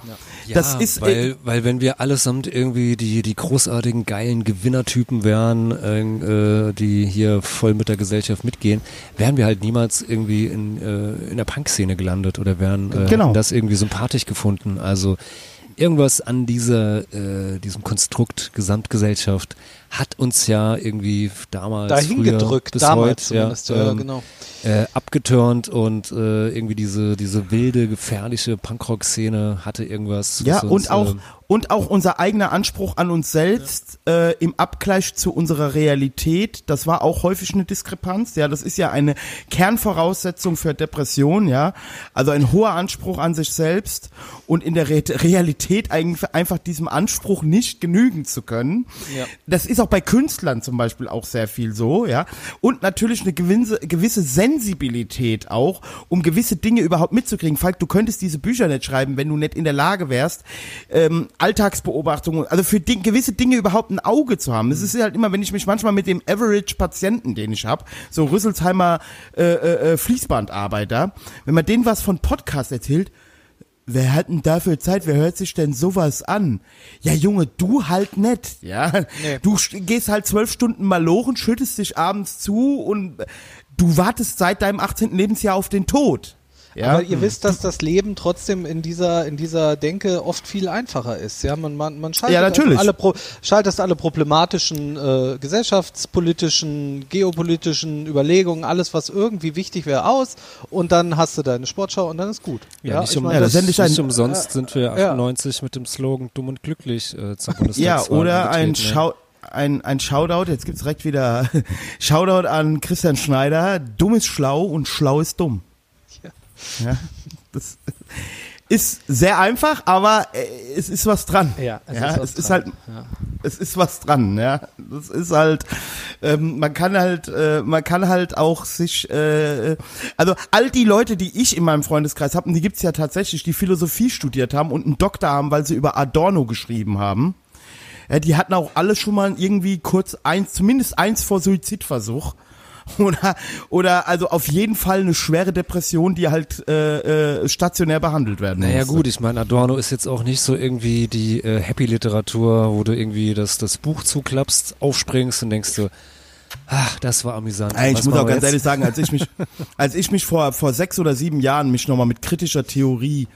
das ja, ist, weil, weil wenn wir allesamt irgendwie die, die großartigen, geilen Gewinnertypen wären, äh, die hier voll mit der Gesellschaft mitgehen, wären wir halt niemals irgendwie in, äh, in der Punk-Szene gelandet oder wären äh, Genau. das irgendwie sympathisch gefunden. Also irgendwas an dieser, äh, diesem Konstrukt Gesamtgesellschaft hat uns ja irgendwie damals Dahin früher gedrückt, bis damals heute, zumindest. ja, Ja, ähm, genau. äh, abgeturnt und äh, irgendwie diese diese wilde gefährliche Punkrock-Szene hatte irgendwas. Ja, was uns, und auch, ähm, und auch unser eigener Anspruch an uns selbst äh, im Abgleich zu unserer Realität, das war auch häufig eine Diskrepanz. Ja, das ist ja eine Kernvoraussetzung für Depression, ja. Also ein hoher Anspruch an sich selbst und in der Re Realität eigentlich einfach diesem Anspruch nicht genügen zu können. Ja. Das ist auch bei Künstlern zum Beispiel auch sehr viel so, ja. Und natürlich eine gewisse, gewisse Sensibilität auch, um gewisse Dinge überhaupt mitzukriegen. Falk, du könntest diese Bücher nicht schreiben, wenn du nicht in der Lage wärst, ähm, Alltagsbeobachtungen, also für Ding, gewisse Dinge überhaupt ein Auge zu haben. Es ist halt immer, wenn ich mich manchmal mit dem Average-Patienten, den ich habe, so Rüsselsheimer äh, äh, äh, Fließbandarbeiter, wenn man denen was von Podcast erzählt, Wer hat denn dafür Zeit? Wer hört sich denn sowas an? Ja, Junge, du halt nicht, ja. Nee. Du st- gehst halt zwölf Stunden malochen, schüttest dich abends zu und du wartest seit deinem 18. Lebensjahr auf den Tod. Ja. Aber ihr wisst, dass das Leben trotzdem in dieser, in dieser Denke oft viel einfacher ist. Ja, man, man, man schaltet Ja, natürlich. einfach alle, Pro, schaltest alle problematischen äh, gesellschaftspolitischen, geopolitischen Überlegungen, alles, was irgendwie wichtig wäre, aus und dann hast du deine Sportschau und dann ist gut. ja, nicht, um, Ja, das sende ich ein- nicht umsonst sind wir ja. 98 mit dem Slogan Dumm und glücklich äh, zur Bundestagswahl ja, oder ein? Schau ein, ein Shoutout, jetzt gibt's direkt wieder Shoutout an Christian Schneider. Dumm ist schlau und schlau ist dumm. Ja. das ist sehr einfach, aber äh, es ist was dran. Ja, es ja, ist was es ist halt, Ja. es ist was dran, ja. Das ist halt, ähm, man kann halt, äh, man kann halt auch sich, äh, also all die Leute, die ich in meinem Freundeskreis habe, und die gibt's ja tatsächlich, die Philosophie studiert haben und einen Doktor haben, weil sie über Adorno geschrieben haben. Ja, die hatten auch alle schon mal irgendwie kurz eins, zumindest eins vor Suizidversuch. Oder, oder also auf jeden Fall eine schwere Depression, die halt äh, äh, stationär behandelt werden Naja musste. gut, ich meine, Adorno ist jetzt auch nicht so irgendwie die äh, Happy-Literatur, wo du irgendwie das, das Buch zuklappst, aufspringst und denkst du, ach, das war amüsant. Ey, ich Was muss auch ganz jetzt? ehrlich sagen, als ich mich, als ich mich vor, vor sechs oder sieben Jahren mich nochmal mit kritischer Theorie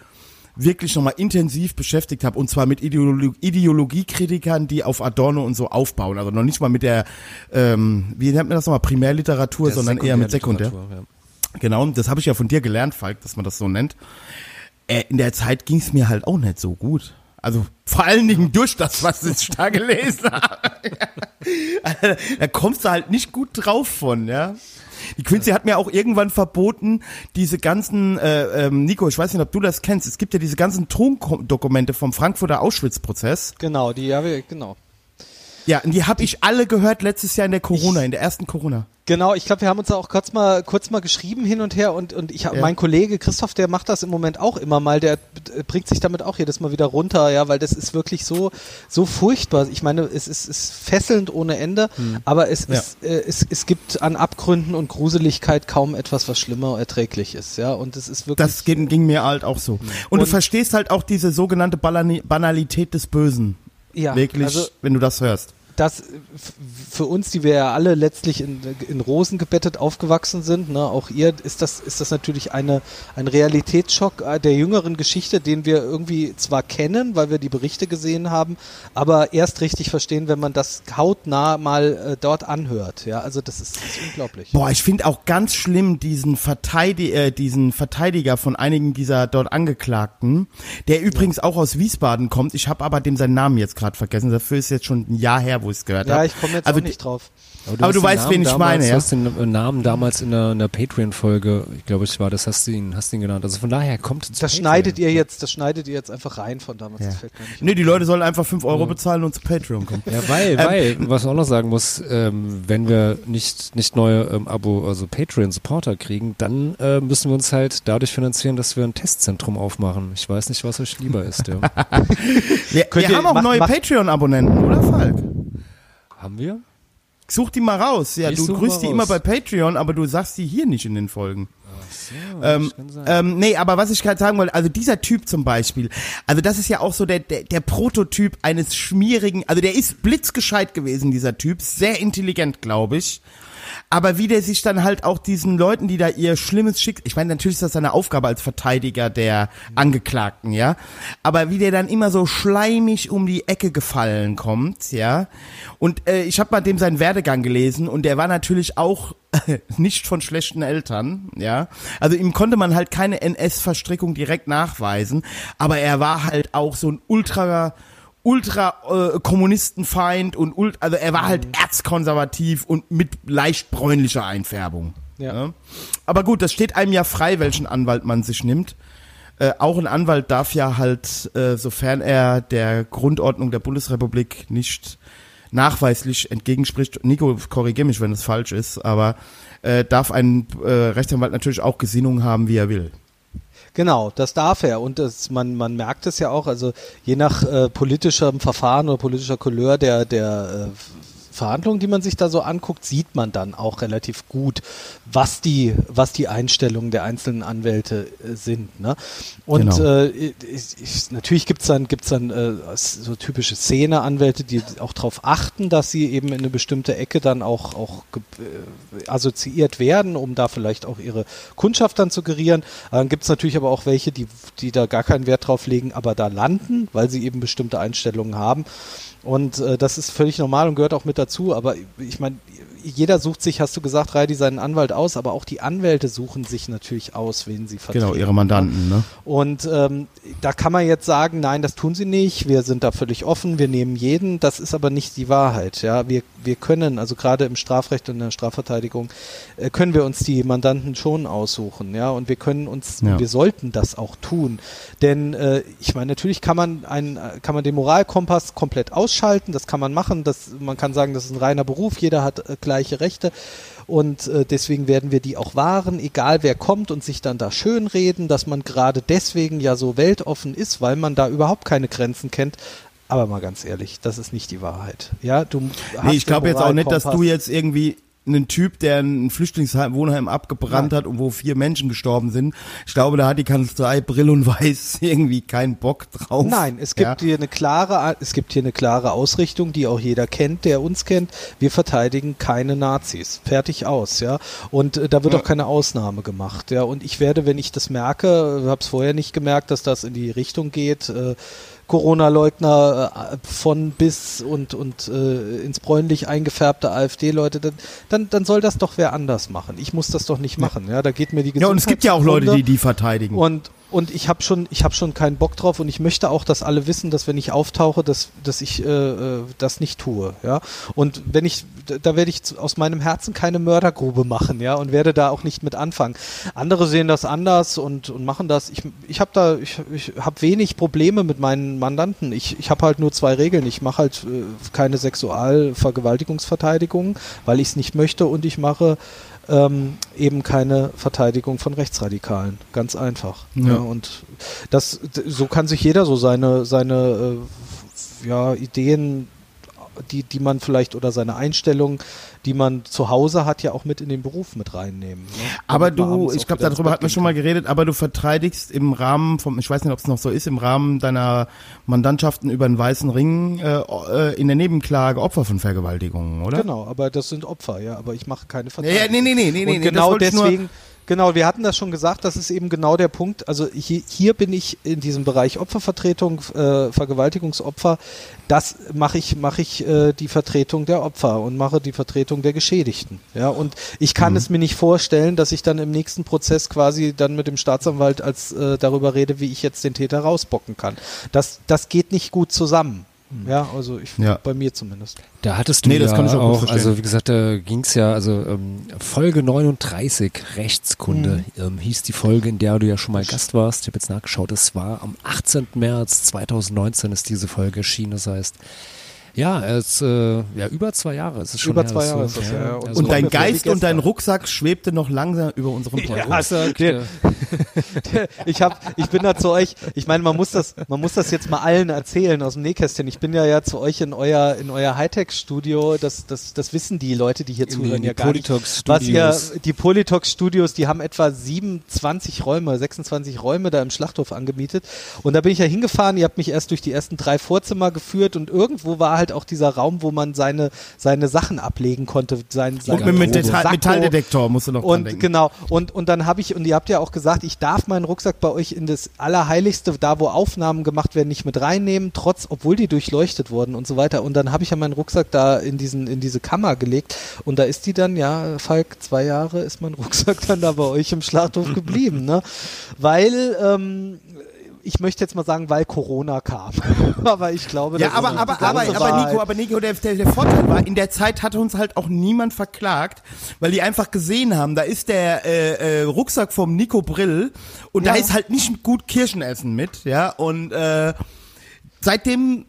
wirklich nochmal intensiv beschäftigt habe und zwar mit Ideolo Ideologiekritikern, die auf Adorno und so aufbauen. Also noch nicht mal mit der, ähm, wie nennt man das nochmal, Primärliteratur, Der sondern eher mit Sekundär. Sekundärliteratur, ja. Genau, das habe ich ja von dir gelernt, Falk, dass man das so nennt. Äh, in der Zeit ging es mir halt auch nicht so gut. Also vor allen Dingen durch das, was ich da gelesen habe. da kommst du halt nicht gut drauf von, ja. Die Quincy hat mir auch irgendwann verboten, diese ganzen, äh, ähm, Nico, ich weiß nicht, ob du das kennst, es gibt ja diese ganzen Tondokumente vom Frankfurter Auschwitz-Prozess. Genau, die, ja, genau. Ja, und die habe ich alle gehört letztes Jahr in der Corona, in der ersten Corona. Genau, ich glaube, wir haben uns da auch kurz mal kurz mal geschrieben hin und her und und ich hab, Ja. mein Kollege Christoph, der macht das im Moment auch immer mal, der bringt sich damit auch jedes Mal wieder runter, ja, weil das ist wirklich so so furchtbar. Ich meine, es ist, ist fesselnd ohne Ende, aber es Hm. Ja. ist äh, es, es gibt an Abgründen und Gruseligkeit kaum etwas, was schlimmer erträglich ist, ja, und es ist wirklich Das ging, ging mir halt auch so. Und, du Und- verstehst halt auch diese sogenannte Banali- Banalität des Bösen. Ja, Wirklich, also wenn du das hörst. Das f- für uns, die wir ja alle letztlich in, in Rosen gebettet aufgewachsen sind, ne, auch ihr, ist das, ist das natürlich eine, ein Realitätsschock äh, der jüngeren Geschichte, den wir irgendwie zwar kennen, weil wir die Berichte gesehen haben, aber erst richtig verstehen, wenn man das hautnah mal äh, dort anhört. Ja, also das ist, das ist unglaublich. Boah, ich finde auch ganz schlimm diesen, Verteidi äh, diesen Verteidiger von einigen dieser dort Angeklagten, der übrigens auch aus Wiesbaden kommt. Ich habe aber dem seinen Namen jetzt gerade vergessen. Dafür ist jetzt schon ein Jahr her, wo ich es gehört habe. Ja, ich komme jetzt also auch nicht drauf. Aber du den weißt, Namen wen ich damals, meine, ja? Du hast den äh, Namen damals in der, in der Patreon-Folge, ich glaube, es war, das hast du ihn, hast du ihn genannt. Also von daher kommt es zu Das Patreon. schneidet ihr jetzt, das schneidet ihr jetzt einfach rein von damals. Ja. Das fällt gar nicht Nee, die Leute sollen einfach 5 Euro bezahlen und zu Patreon kommen. Ja, weil, weil, was man auch noch sagen muss, ähm, wenn wir nicht, nicht neue ähm, Abo, also Patreon-Supporter kriegen, dann äh, müssen wir uns halt dadurch finanzieren, dass wir ein Testzentrum aufmachen. Ich weiß nicht, was euch lieber ist. Ja. Wir, wir haben auch macht- neue Patreon-Abonnenten, oder Falk? Haben wir? Such die mal raus. Ja, Ich du grüßt die raus. immer bei Patreon, aber du sagst die hier nicht in den Folgen. So, Ähm, ähm, nee, aber was ich gerade sagen wollte, also dieser Typ zum Beispiel, also das ist ja auch so der, der, der Prototyp eines schmierigen, also der ist blitzgescheit gewesen, dieser Typ, sehr intelligent, glaube ich. Aber wie der sich dann halt auch diesen Leuten, die da ihr schlimmes Schicksal, ich meine, natürlich ist das seine Aufgabe als Verteidiger der Angeklagten, ja. Aber wie der dann immer so schleimig um die Ecke gefallen kommt, ja. Und äh, ich habe mal dem seinen Werdegang gelesen und der war natürlich auch nicht von schlechten Eltern, ja. Also ihm konnte man halt keine NS-Verstrickung direkt nachweisen, aber er war halt auch so ein ultra ultra äh, Kommunistenfeind und ult also er war halt erzkonservativ und mit leicht bräunlicher Einfärbung. Ja. Aber gut, das steht einem ja frei, welchen Anwalt man sich nimmt. Äh, auch ein Anwalt darf ja halt, äh, sofern er der Grundordnung der Bundesrepublik nicht nachweislich entgegenspricht, Nico, korrigier mich, wenn es falsch ist, aber äh, darf ein äh, Rechtsanwalt natürlich auch Gesinnung haben, wie er will. Genau, das darf er. Und das, man, man merkt es ja auch, also je nach äh, politischem Verfahren oder politischer Couleur der, der äh, Verhandlungen, die man sich da so anguckt, sieht man dann auch relativ gut, was die, was die Einstellungen der einzelnen Anwälte äh, sind. Ne? Und Genau. äh, ich, ich, natürlich gibt's dann, gibt's dann äh, so typische Szene-Anwälte, die auch darauf achten, dass sie eben in eine bestimmte Ecke dann auch, auch äh, assoziiert werden, um da vielleicht auch ihre Kundschaft dann zu gerieren. Dann gibt's natürlich aber auch welche, die, die da gar keinen Wert drauf legen, aber da landen, weil sie eben bestimmte Einstellungen haben. Und äh, das ist völlig normal und gehört auch mit dazu. Aber ich meine, jeder sucht sich, hast du gesagt, Reidi, seinen Anwalt aus, aber auch die Anwälte suchen sich natürlich aus, wen sie vertreten. Genau, ihre Mandanten, ne? Und ähm, da kann man jetzt sagen, nein, das tun sie nicht. Wir sind da völlig offen. Wir nehmen jeden. Das ist aber nicht die Wahrheit. Ja, wir wir können also gerade im Strafrecht und in der Strafverteidigung äh, können wir uns die Mandanten schon aussuchen. Ja, und wir können uns, Ja. wir sollten das auch tun, denn äh, ich meine, natürlich kann man ein, kann man den Moralkompass komplett ausschalten. Das kann man machen. Das man kann sagen, das ist ein reiner Beruf. Jeder hat äh, gleiche Rechte. Und äh, deswegen werden wir die auch wahren, egal wer kommt und sich dann da schönreden, dass man gerade deswegen ja so weltoffen ist, weil man da überhaupt keine Grenzen kennt. Aber mal ganz ehrlich, das ist nicht die Wahrheit. Ja, du hast Nee, ich glaube jetzt auch nicht, dass du jetzt irgendwie einen Typ, der ein Flüchtlingswohnheim abgebrannt Nein. hat und wo vier Menschen gestorben sind. Ich glaube, da hat die Kanzlei Brill und Weiß irgendwie keinen Bock drauf. Nein, es gibt Ja. hier eine klare, es gibt hier eine klare Ausrichtung, die auch jeder kennt, der uns kennt. Wir verteidigen keine Nazis. Fertig aus, ja. Und äh, da wird auch keine Ausnahme gemacht, ja. Und ich werde, wenn ich das merke, habe es vorher nicht gemerkt, dass das in die Richtung geht. Äh, Corona-Leugner äh, von bis und, und äh, ins bräunlich eingefärbte AfD-Leute, dann, dann, dann soll das doch wer anders machen. Ich muss das doch nicht machen. Ja, da geht mir die Ja, und es gibt ja auch Leute, Gesundheit die die verteidigen. und, und ich habe schon, ich habe schon keinen Bock drauf und ich möchte auch, dass alle wissen, dass wenn ich auftauche, dass, dass ich äh, äh, das nicht tue, ja. Und wenn ich, da werde ich aus meinem Herzen keine Mördergrube machen, ja, und werde da auch nicht mit anfangen. Andere sehen das anders und, und machen das. Ich, ich habe da, ich, ich habe wenig Probleme mit meinen Mandanten. Ich, ich habe halt nur zwei Regeln. Ich mache halt äh, keine Sexualvergewaltigungsverteidigung, weil ich es nicht möchte und ich mache ähm, eben keine Verteidigung von Rechtsradikalen. Ganz einfach. Ja. Ja. und das, so kann sich jeder so seine, seine äh, ja, Ideen die, die man vielleicht oder seine Einstellung, die man zu Hause hat, ja auch mit in den Beruf mit reinnehmen. Ne? Aber du, ich glaube, darüber Bett hat man gehen schon mal geredet, aber du verteidigst im Rahmen vom, ich weiß nicht, ob es noch so ist, im Rahmen deiner Mandantschaften über den weißen Ring äh, äh, in der Nebenklage Opfer von Vergewaltigungen, oder? Genau, aber das sind Opfer, ja, aber ich mache keine Ja, Verteidigung. ja, nee, nee, nee, nee, nee, Und nee, genau deswegen, genau, wir hatten das schon gesagt, das ist eben genau der Punkt. Also hier, hier bin ich in diesem Bereich Opfervertretung, äh, Vergewaltigungsopfer. Das mache ich, mache ich äh, die Vertretung der Opfer und mache die Vertretung der Geschädigten. Ja, und ich kann es mir nicht vorstellen, dass ich dann im nächsten Prozess quasi dann mit dem Staatsanwalt als äh, darüber rede, wie ich jetzt den Täter rausbocken kann. Das, das geht nicht gut zusammen. Ja, also ich, Ja. bei mir zumindest. Da hattest du Nee, das ja kann ich auch auch, also wie gesagt, da ging's ja, also ähm, Folge 39, Rechtskunde, Mhm. ähm, hieß die Folge, in der du ja schon mal Gast warst. Ich habe jetzt nachgeschaut, es war am 18. März 2019 ist diese Folge erschienen. Das heißt, ja, es äh, ja über zwei Jahre. Es ist schon Über her, zwei so- Jahre ist das, ja, ja. also Und Und kommt dein Geist und dein. Rucksack schwebte noch langsam über unserem Podcast. Rucksack, der- der, ich hab, ich bin da zu euch. Ich meine, man muss das, man muss das jetzt mal allen erzählen aus dem Nähkästchen. Ich bin ja ja zu euch in euer in euer Hightech-Studio. Das, das, das wissen die Leute, die hier In zuhören die ja gar nicht. Polytox Was ihr, die Polytox Studios, die haben etwa 27 Räume, 26 Räume da im Schlachthof angemietet. Und da bin ich ja hingefahren. Ihr habt mich erst durch die ersten drei Vorzimmer geführt und irgendwo war halt auch dieser Raum, wo man seine seine Sachen ablegen konnte. Sein, sein Und mit, Sakko. Metalldetektor musst du noch dran Und denken. genau, und, und dann habe ich, und ihr habt ja auch gesagt, ich darf meinen Rucksack bei euch in das Allerheiligste, da wo Aufnahmen gemacht werden, nicht mit reinnehmen, trotz, obwohl die durchleuchtet wurden und so weiter. Und dann habe ich ja meinen Rucksack da in diesen, in diese Kammer gelegt. Und da ist die dann, ja, Falk, zwei Jahre ist mein Rucksack dann da bei euch im Schlachthof geblieben, ne? Weil, ähm, ich möchte jetzt mal sagen, weil Corona kam. aber ich glaube, Ja, aber, aber, aber, aber Wahrheit. Nico, aber Nico, der, der, der Vorteil war, in der Zeit hatte uns halt auch niemand verklagt, weil die einfach gesehen haben, da ist der äh, äh, Rucksack vom Nico Brill und da Ja. ist halt nicht gut Kirschenessen mit, ja, und äh, seitdem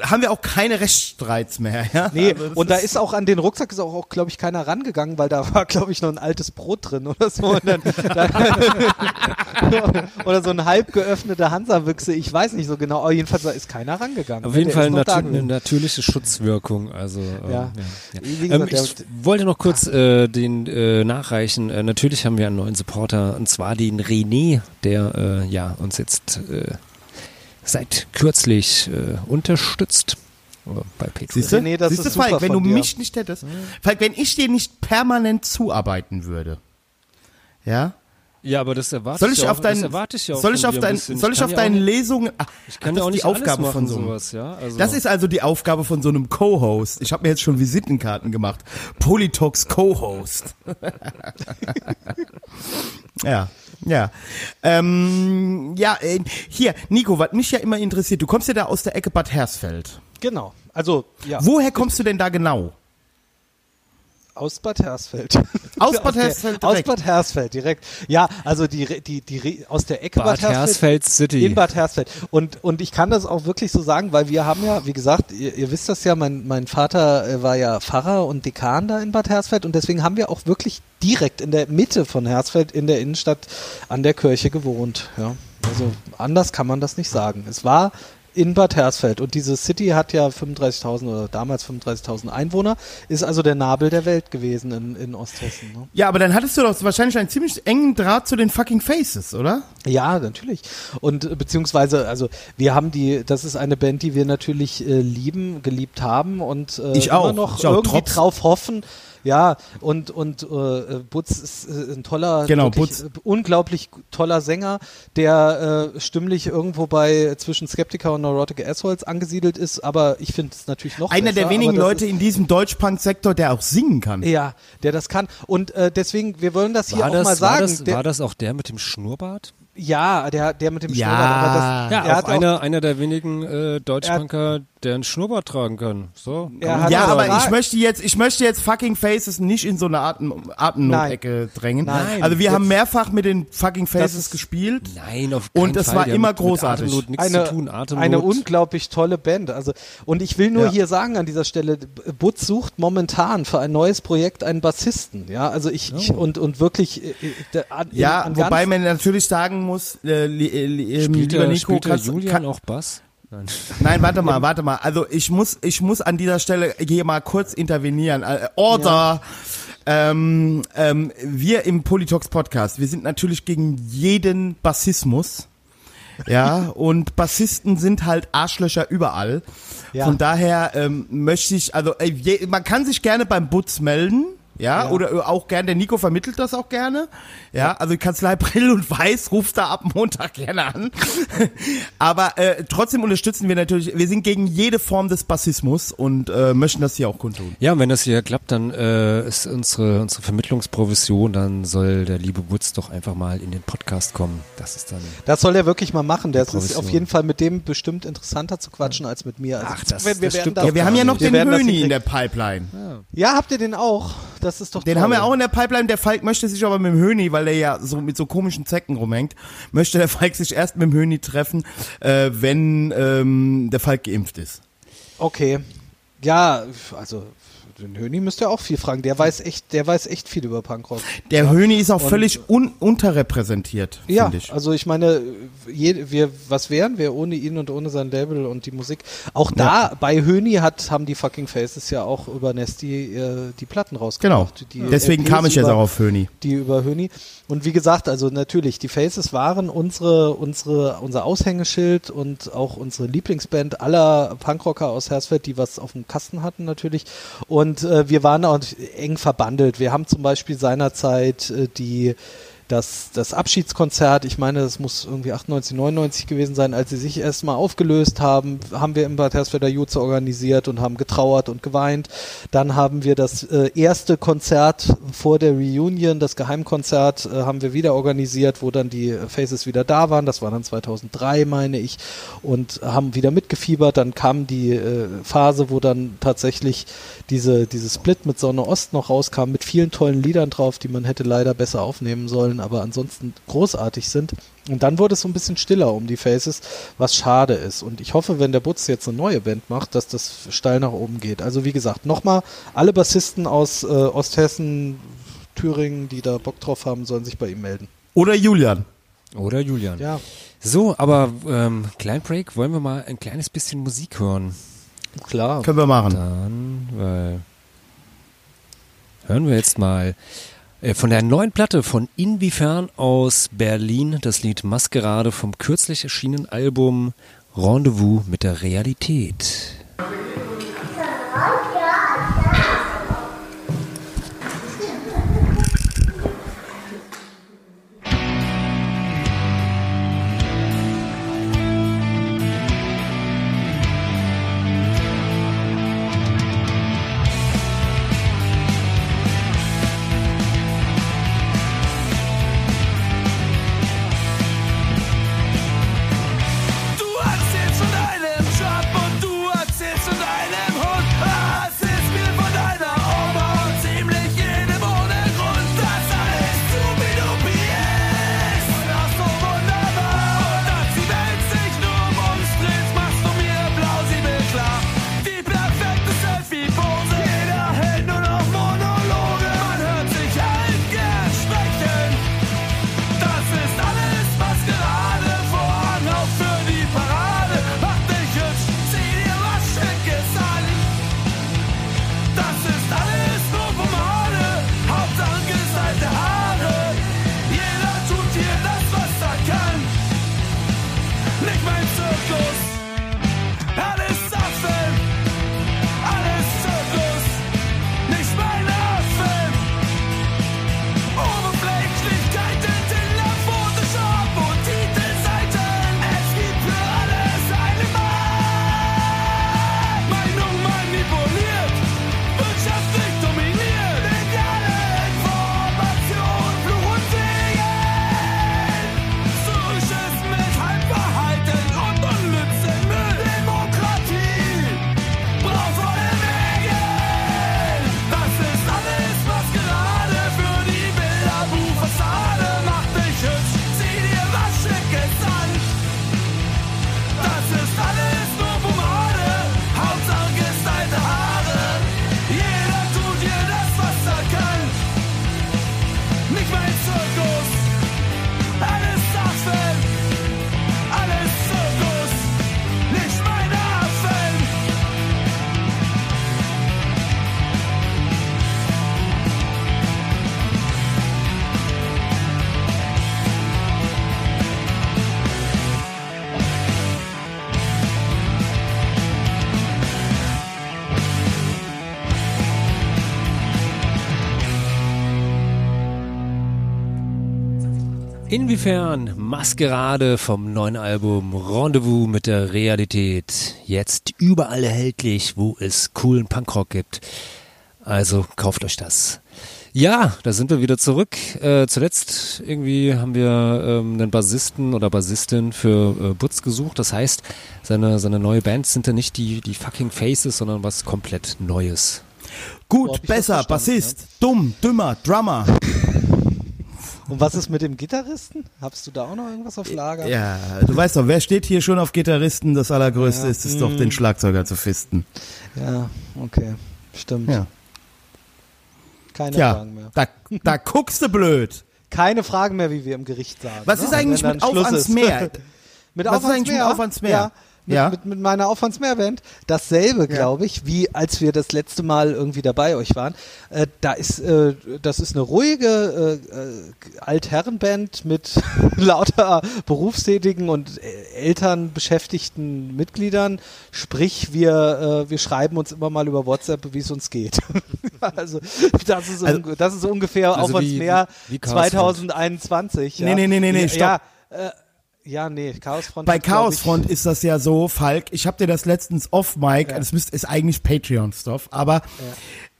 haben wir auch keine Rechtsstreits mehr, ja. Nee, Also und da ist auch an den Rucksack ist auch, auch glaube ich, keiner rangegangen, weil da war, glaube ich, noch ein altes Brot drin oder so. Und dann, oder so ein halb geöffneter Hansa-Büchse, ich weiß nicht so genau, aber jedenfalls da ist keiner rangegangen. Auf jeden Der Fall natür eine natürliche Schutzwirkung. Also ähm, Ja. ja. Wie Ähm, ich wollte noch kurz äh, den äh, nachreichen. Äh, natürlich haben wir einen neuen Supporter und zwar den René, der äh, ja uns jetzt äh, seit kürzlich äh, unterstützt äh, bei Patreon. Siehst du, Nee, das Siehst du ist Falk, wenn du dir. mich nicht hättest, Falk, wenn ich dir nicht permanent zuarbeiten würde, ja, Ja, aber das erwarte soll ich, ich ja auf auch, das deinen, erwarte ich ja auch soll ich auf dir ein dein, bisschen. soll ich kann auf ja auch deine nicht- Lesungen, ach, Ich kann das ja auch ist nicht die Aufgabe alles von machen, so einem, sowas, ja. Also, Das ist also die Aufgabe von so einem Co-Host. Ich habe mir jetzt schon Visitenkarten gemacht. Polytox Co-Host. ja, ja. Ähm, ja, äh, hier, Nico, was mich ja immer interessiert, du kommst ja da aus der Ecke Bad Hersfeld. Genau. Also, ja, Woher kommst du denn da genau? Aus Bad Hersfeld. Aus Bad Hersfeld Aus direkt. Bad Hersfeld, direkt. Ja, also die, die, die, aus der Ecke Bad Hersfeld City. In Bad Hersfeld. Und, und ich kann das auch wirklich so sagen, weil wir haben ja, wie gesagt, ihr, ihr wisst das ja, mein, mein Vater äh, war ja Pfarrer und Dekan da in Bad Hersfeld und deswegen haben wir auch wirklich direkt in der Mitte von Hersfeld in der Innenstadt an der Kirche gewohnt. Ja. Also anders kann man das nicht sagen. Es war in Bad Hersfeld und diese City hat ja 35.000 oder damals 35.000 Einwohner, ist also der Nabel der Welt gewesen in, in Osthessen. Ne? Ja, aber dann hattest du doch wahrscheinlich einen ziemlich engen Draht zu den fucking Faces, oder? Ja, natürlich. Und äh, beziehungsweise, also wir haben die, das ist eine Band, die wir natürlich äh, lieben, geliebt haben und äh, Ich immer auch. noch Ich auch, irgendwie trotz- drauf hoffen. Ja, und und äh, Butz ist äh, ein toller, Genau, Butz. äh, unglaublich toller Sänger, der äh, stimmlich irgendwo bei zwischen Skeptiker und Neurotic Assholes angesiedelt ist, aber ich finde es natürlich noch Einer besser, der wenigen Leute in diesem Deutschpunk-Sektor, der auch singen kann. ja, der das kann. Und äh, deswegen, wir wollen das hier war, auch das, mal sagen. war, das, der, war das auch der mit dem Schnurrbart? ja, der, der mit dem Ja. Schnurrbart. aber das, Ja, er auch hat einer, einer der wenigen äh, Deutschpunker, der einen Schnurrbart tragen kann. So. Kann Ja, aber ich möchte jetzt, ich möchte jetzt fucking Faces nicht in so eine Atem, Atemnotecke drängen. Nein. Also wir Jetzt- haben mehrfach mit den fucking Faces ist- gespielt. Nein, auf Und keinen es Fall. war Die immer mit, großartig. Mit Atemnot nichts eine, zu tun. Atemnot. eine unglaublich tolle Band. Also, und ich will nur Ja. hier sagen an dieser Stelle, Butz sucht momentan für ein neues Projekt einen Bassisten. Ja, also ich, ich Oh. und, und wirklich, äh, äh, an, Ja, an wobei man natürlich sagen muss, äh, li, äh, li, ähm, spielt lieber der, Nico, spielt der kannst, Julian kann, auch Bass? Nein. Nein, warte mal, warte mal. Also ich muss, ich muss an dieser Stelle hier mal kurz intervenieren. Äh, Order. Ähm, ähm, wir im Politox Podcast, wir sind natürlich gegen jeden Bassismus. Ja, und Bassisten sind halt Arschlöcher überall. Ja. Von daher ähm, möchte ich, also ey, je, man kann sich gerne beim Butz melden. Ja, Ja. oder äh, auch gerne, der Nico vermittelt das auch gerne. Ja, also die Kanzlei Brill und Weiß ruft da ab Montag gerne an. Aber äh, trotzdem unterstützen wir natürlich, wir sind gegen jede Form des Bassismus und äh, möchten das hier auch kundtun. Ja, und wenn das hier klappt, dann äh, ist unsere, unsere Vermittlungsprovision, dann soll der liebe Wutz doch einfach mal in den Podcast kommen. Das ist dann. Das soll er wirklich mal machen. Das ist auf jeden Fall mit dem bestimmt interessanter zu quatschen als mit mir. Also Ach, das- wir, wir das werden stimmt das- auch Ja, wir haben ja noch den Höni in der Pipeline. Ja, habt ihr den auch? Das ist doch Den toll. haben wir auch in der Pipeline. Der Falk möchte sich aber mit dem Höni, weil der ja so mit so komischen Zecken rumhängt, möchte der Falk sich erst mit dem Höni treffen, äh, wenn ähm, der Falk geimpft ist. Okay. Ja, also den Höni müsst ihr auch viel fragen. Der weiß echt, der weiß echt viel über Punkrock. Der Höni ist auch Und- völlig un unterrepräsentiert, Ja, finde ich. also ich meine, je, wir, was wären wir ohne ihn und ohne sein Label und die Musik? Auch da bei Höni hat, haben die Fucking Faces ja auch über Nesty äh, die Platten Genau. rausgebracht. Die Deswegen LPs kam ich jetzt über- auch auf Höni. die über Höni. Und wie gesagt, also natürlich, die Faces waren unsere, unsere, unser Aushängeschild und auch unsere Lieblingsband aller Punkrocker aus Hersfeld, die was auf dem Kasten hatten natürlich. Und äh, wir waren auch eng verbandelt. Wir haben zum Beispiel seinerzeit äh, die das, das Abschiedskonzert, ich meine, das muss irgendwie 98, 99 gewesen sein, als sie sich erstmal aufgelöst haben, haben wir im Bad Hersfelder Jutze organisiert und haben getrauert und geweint. Dann haben wir das äh, erste Konzert vor der Reunion, das Geheimkonzert, äh, haben wir wieder organisiert, wo dann die Faces wieder da waren. Das war dann 2003, meine ich, und haben wieder mitgefiebert. Dann kam die äh, Phase, wo dann tatsächlich diese, diese Split mit Sonne Ost noch rauskam, mit vielen tollen Liedern drauf, die man hätte leider besser aufnehmen sollen, aber ansonsten großartig sind. Und dann wurde es so ein bisschen stiller um die Faces, was schade ist. Und ich hoffe, wenn der Butz jetzt eine neue Band macht, dass das steil nach oben geht. Also wie gesagt, nochmal, alle Bassisten aus äh, Osthessen, Thüringen, die da Bock drauf haben, sollen sich bei ihm melden. Oder Julian. Oder Julian. Ja, So, aber ähm, klein Break, wollen wir mal ein kleines bisschen Musik hören? klar. Können wir machen. Dann, weil hören wir jetzt mal äh, von der neuen Platte von Inwiefern aus Berlin das Lied Maskerade vom kürzlich erschienenen Album Rendezvous mit der Realität. Inwiefern Maskerade vom neuen Album Rendezvous mit der Realität jetzt überall erhältlich, wo es coolen Punkrock gibt. Also kauft euch das. Ja, da sind wir wieder zurück. Äh, zuletzt irgendwie haben wir ähm, einen Bassisten oder Bassistin für äh, Butz gesucht. Das heißt, seine, seine neue Band sind ja nicht die, die fucking Faces, sondern was komplett Neues. Gut, besser, Bassist, dumm, dümmer, Drummer. Und was ist mit dem Gitarristen? Hast du da auch noch irgendwas auf Lager? Ja, du weißt doch, wer steht hier schon auf Gitarristen? Das Allergrößte Ja. ist es doch, den Schlagzeuger zu fisten. Ja, okay. Stimmt. Ja. Keine Tja, Fragen mehr. da, da guckst du blöd. Keine Fragen mehr, wie wir im Gericht sagen. Was ne? ist eigentlich Wenn mit Auf Schluss ans. Meer? mit Was ist eigentlich mit Auf ans Meer? Ja. Mit, Ja. mit, mit meiner Auf ans Meer Band. Dasselbe, glaube ich, wie als wir das letzte Mal irgendwie dabei euch waren. Äh, da ist, äh, das ist eine ruhige äh, äh, Altherrenband mit lauter berufstätigen und äh, Eltern beschäftigten Mitgliedern. Sprich, wir, äh, wir schreiben uns immer mal über WhatsApp, wie es uns geht. also, das ist, Also- un das ist ungefähr Also Auf ans wie- wie Chaosfront. 2021. Ja. Nee, nee, nee, nee, nee, ja, stopp. Ja, äh, ja, nee, Chaosfront. Bei Chaosfront ist das ja so, Falk, ich habe dir das letztens off-Mic, das müsst, ist eigentlich Patreon-Stuff, aber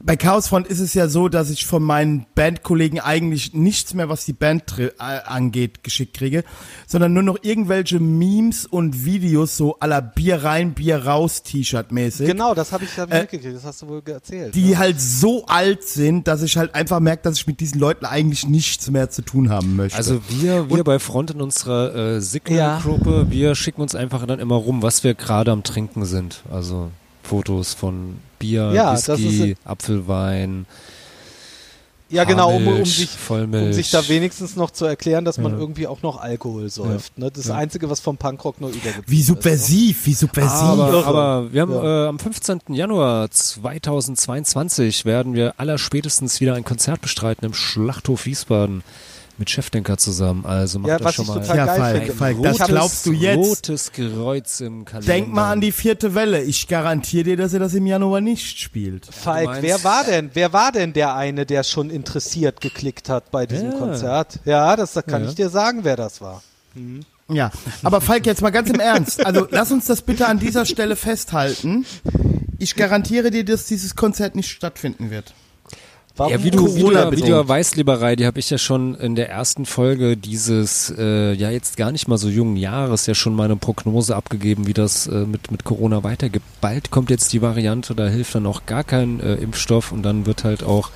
bei Chaosfront ist es ja so, dass ich von meinen Bandkollegen eigentlich nichts mehr, was die Band äh, angeht, geschickt kriege, sondern nur noch irgendwelche Memes und Videos so à la Bier rein, Bier raus T-Shirt mäßig. Genau, das habe ich, hab ich Äh, mitgekriegt, das hast du wohl erzählt. Die ne? halt so alt sind, dass ich halt einfach merke, dass ich mit diesen Leuten eigentlich nichts mehr zu tun haben möchte. Also wir, wir bei Front in unserer äh, Signal-Gruppe, wir schicken uns einfach dann immer rum, was wir gerade am Trinken sind. Also Fotos von Bier, Ja, das Whisky, ist- Apfelwein, Ja, genau, um, um, sich, um sich da wenigstens noch zu erklären, dass man Ja. irgendwie auch noch Alkohol säuft. Ne? Das Einzige, was vom Punkrock nur übergeblieben wie ist. Ne? subversiv, wie subversiv. Aber, aber wir haben Ja. äh, am 15. Januar 2022 werden wir allerspätestens wieder ein Konzert bestreiten im Schlachthof Wiesbaden mit Chefdenker zusammen. Also macht Ja, das was schon ich mal total Ja, geil Falk, finde. Falk, das rotes, glaubst du jetzt? rotes Kreuz im Kalender. Denk mal an die vierte Welle. Ich garantiere dir, dass er das im Januar nicht spielt. Falk, meinst- wer war denn, wer war denn der eine, der schon interessiert geklickt hat bei diesem Ja. Konzert? Ja, das kann Ja. ich dir sagen, wer das war. Ja, aber Falk, jetzt mal ganz im Ernst. Also lass uns das bitte an dieser Stelle festhalten. Ich garantiere dir, dass dieses Konzert nicht stattfinden wird. Warum? Ja, wie du, wie du, Corona du lieber Rai, die habe ich ja schon in der ersten Folge dieses, äh, ja jetzt gar nicht mal so jungen Jahres ja schon meine Prognose abgegeben, wie das äh, mit, mit Corona weitergeht. Bald kommt jetzt die Variante, da hilft dann auch gar kein äh, Impfstoff und dann wird halt auch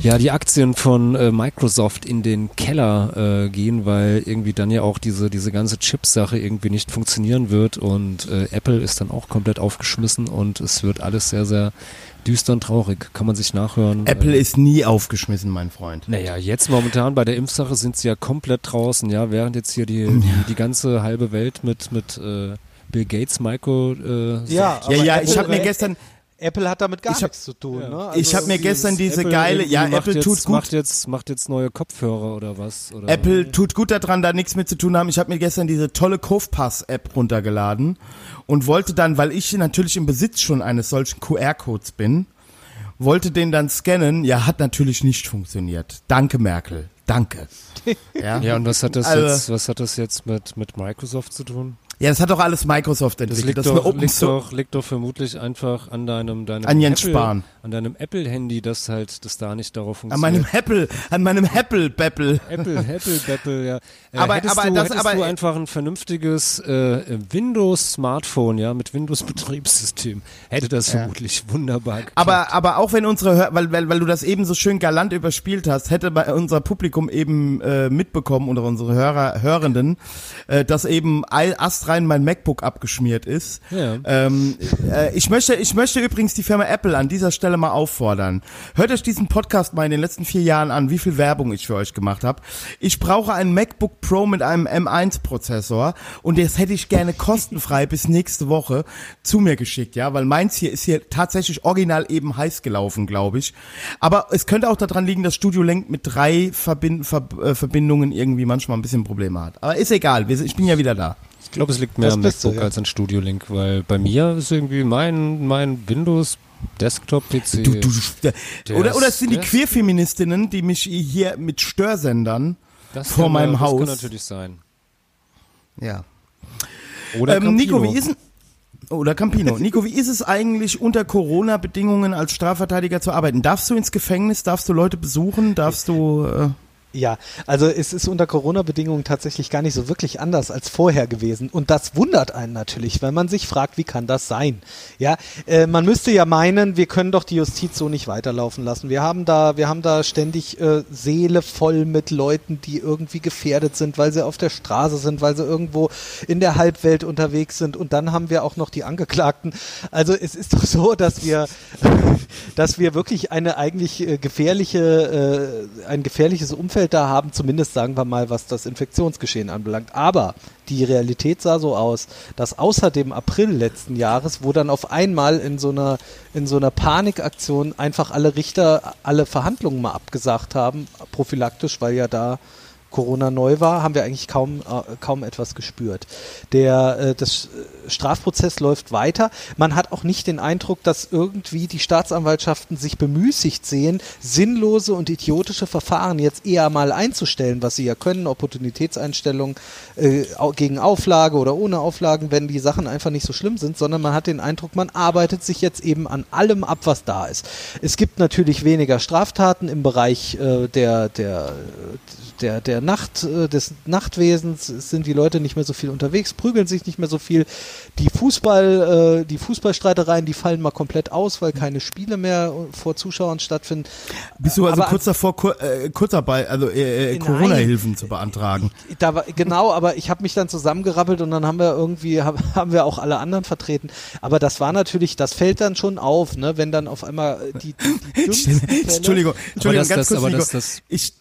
ja die Aktien von äh, Microsoft in den Keller äh, gehen, weil irgendwie dann ja auch diese, diese ganze Chip-Sache irgendwie nicht funktionieren wird und äh, Apple ist dann auch komplett aufgeschmissen und es wird alles sehr, sehr düster und traurig. Kann man sich nachhören. Apple äh, ist nie aufgeschmissen, mein Freund. naja, jetzt momentan bei der Impfsache sind sie ja komplett draußen, ja, während jetzt hier die, die, die ganze halbe Welt mit, mit äh, Bill Gates, Micro, äh, Ja, Ja, ja, ich habe mir gestern, Apple hat damit gar Ich hab- nichts zu tun. Ja. Ne? Also ich habe mir gestern diese Apple geile, ja, macht Apple jetzt, tut gut. Macht jetzt, macht jetzt neue Kopfhörer oder was? Oder? Apple tut gut daran, da nichts mit zu tun haben. Ich habe mir gestern diese tolle Kaufpass-App runtergeladen und wollte dann, weil ich natürlich im Besitz schon eines solchen QR-Codes bin, wollte den dann scannen. Ja, hat natürlich nicht funktioniert. Danke, Merkel. Danke. Ja, Ja, und was hat das Also- jetzt, was hat das jetzt mit, mit Microsoft zu tun? Ja das hat doch alles Microsoft Das entwickelt. liegt, Das, ist eine doch, liegt, doch, liegt doch vermutlich einfach an deinem, deinem An Jens Spahn. An deinem Apple-Handy, dass halt, das da nicht darauf An funktioniert. meinem Apple, an meinem Apple-Beppel. Apple, Apple, Apple, ja. Äh, Aber- hättest aber du, das- hättest aber- du einfach ein vernünftiges äh, Windows-Smartphone, ja, mit Windows-Betriebssystem, hätte das vermutlich wunderbar geklappt. Aber, aber auch wenn unsere, weil, weil, weil du das eben so schön galant überspielt hast, hätte bei unser Publikum eben äh, mitbekommen oder unsere Hörer, Hörenden, äh, dass eben ei- astrein mein MacBook abgeschmiert ist. Ja. Ähm, äh, ich möchte, ich möchte übrigens die Firma Apple an dieser Stelle mal auffordern. Hört euch diesen Podcast mal in den letzten vier Jahren an, wie viel Werbung ich für euch gemacht habe. Ich brauche ein MacBook Pro mit einem M1-Prozessor und das hätte ich gerne kostenfrei bis nächste Woche zu mir geschickt, ja, weil meins hier ist hier tatsächlich original eben heiß gelaufen, glaube ich. Aber es könnte auch daran liegen, dass Studio Link mit drei Verbind Ver äh, Verbindungen irgendwie manchmal ein bisschen Probleme hat. Aber ist egal, ich bin ja wieder da. ich glaube, es liegt mehr Das am bist du, MacBook ja. als an Studio Link, weil bei mir ist irgendwie mein, mein Windows Desktop-PC. Du, du, Der oder, oder es sind die ist- Queerfeministinnen, die mich hier mit Störsendern Das vor meinem das Haus. kann natürlich sein. Ja. Oder Ähm, Nico, Campino. wie ist oder Campino. Nico, wie ist es eigentlich unter Corona-Bedingungen als Strafverteidiger zu arbeiten? Darfst du ins Gefängnis? Darfst du Leute besuchen? Darfst du, äh, Ja, also es ist unter Corona-Bedingungen tatsächlich gar nicht so wirklich anders als vorher gewesen. Und das wundert einen natürlich, weil man sich fragt, wie kann das sein? Ja, äh, man müsste ja meinen, wir können doch die Justiz so nicht weiterlaufen lassen. Wir haben da, wir haben da ständig äh, Seele voll mit Leuten, die irgendwie gefährdet sind, weil sie auf der Straße sind, weil sie irgendwo in der Halbwelt unterwegs sind. Und dann haben wir auch noch die Angeklagten. Also es ist doch so, dass wir, dass wir wirklich eine eigentlich äh, gefährliche, äh, ein gefährliches Umfeld da haben, zumindest sagen wir mal, was das Infektionsgeschehen anbelangt. Aber die Realität sah so aus, dass außer dem April letzten Jahres, wo dann auf einmal in so einer, in so einer Panikaktion einfach alle Richter alle Verhandlungen mal abgesagt haben, prophylaktisch, weil ja da Corona neu war, haben wir eigentlich kaum, äh, kaum etwas gespürt. Der, äh, das äh, Strafprozess läuft weiter. Man hat auch nicht den Eindruck, dass irgendwie die Staatsanwaltschaften sich bemüßigt sehen, sinnlose und idiotische Verfahren jetzt eher mal einzustellen, was sie ja können, Opportunitätseinstellungen äh, gegen Auflage oder ohne Auflagen, wenn die Sachen einfach nicht so schlimm sind, sondern man hat den Eindruck, man arbeitet sich jetzt eben an allem ab, was da ist. Es gibt natürlich weniger Straftaten im Bereich äh, der, der, der, der Nacht, äh, des Nachtwesens, es sind die Leute nicht mehr so viel unterwegs, prügeln sich nicht mehr so viel. Die Fußball, äh, die Fußballstreitereien, die fallen mal komplett aus, weil keine Spiele mehr äh, vor Zuschauern stattfinden. bist du also Aber- kurz davor, Kur äh, Kurzarbeit, also äh, äh. Corona-Hilfen zu beantragen? Da war, genau, aber ich habe mich dann zusammengerappelt und dann haben wir irgendwie, hab, haben wir auch alle anderen vertreten. Aber das war natürlich, das fällt dann schon auf, ne, wenn dann auf einmal die, die, Entschuldigung, Entschuldigung, das- ganz das- kurz, aber das- das- ich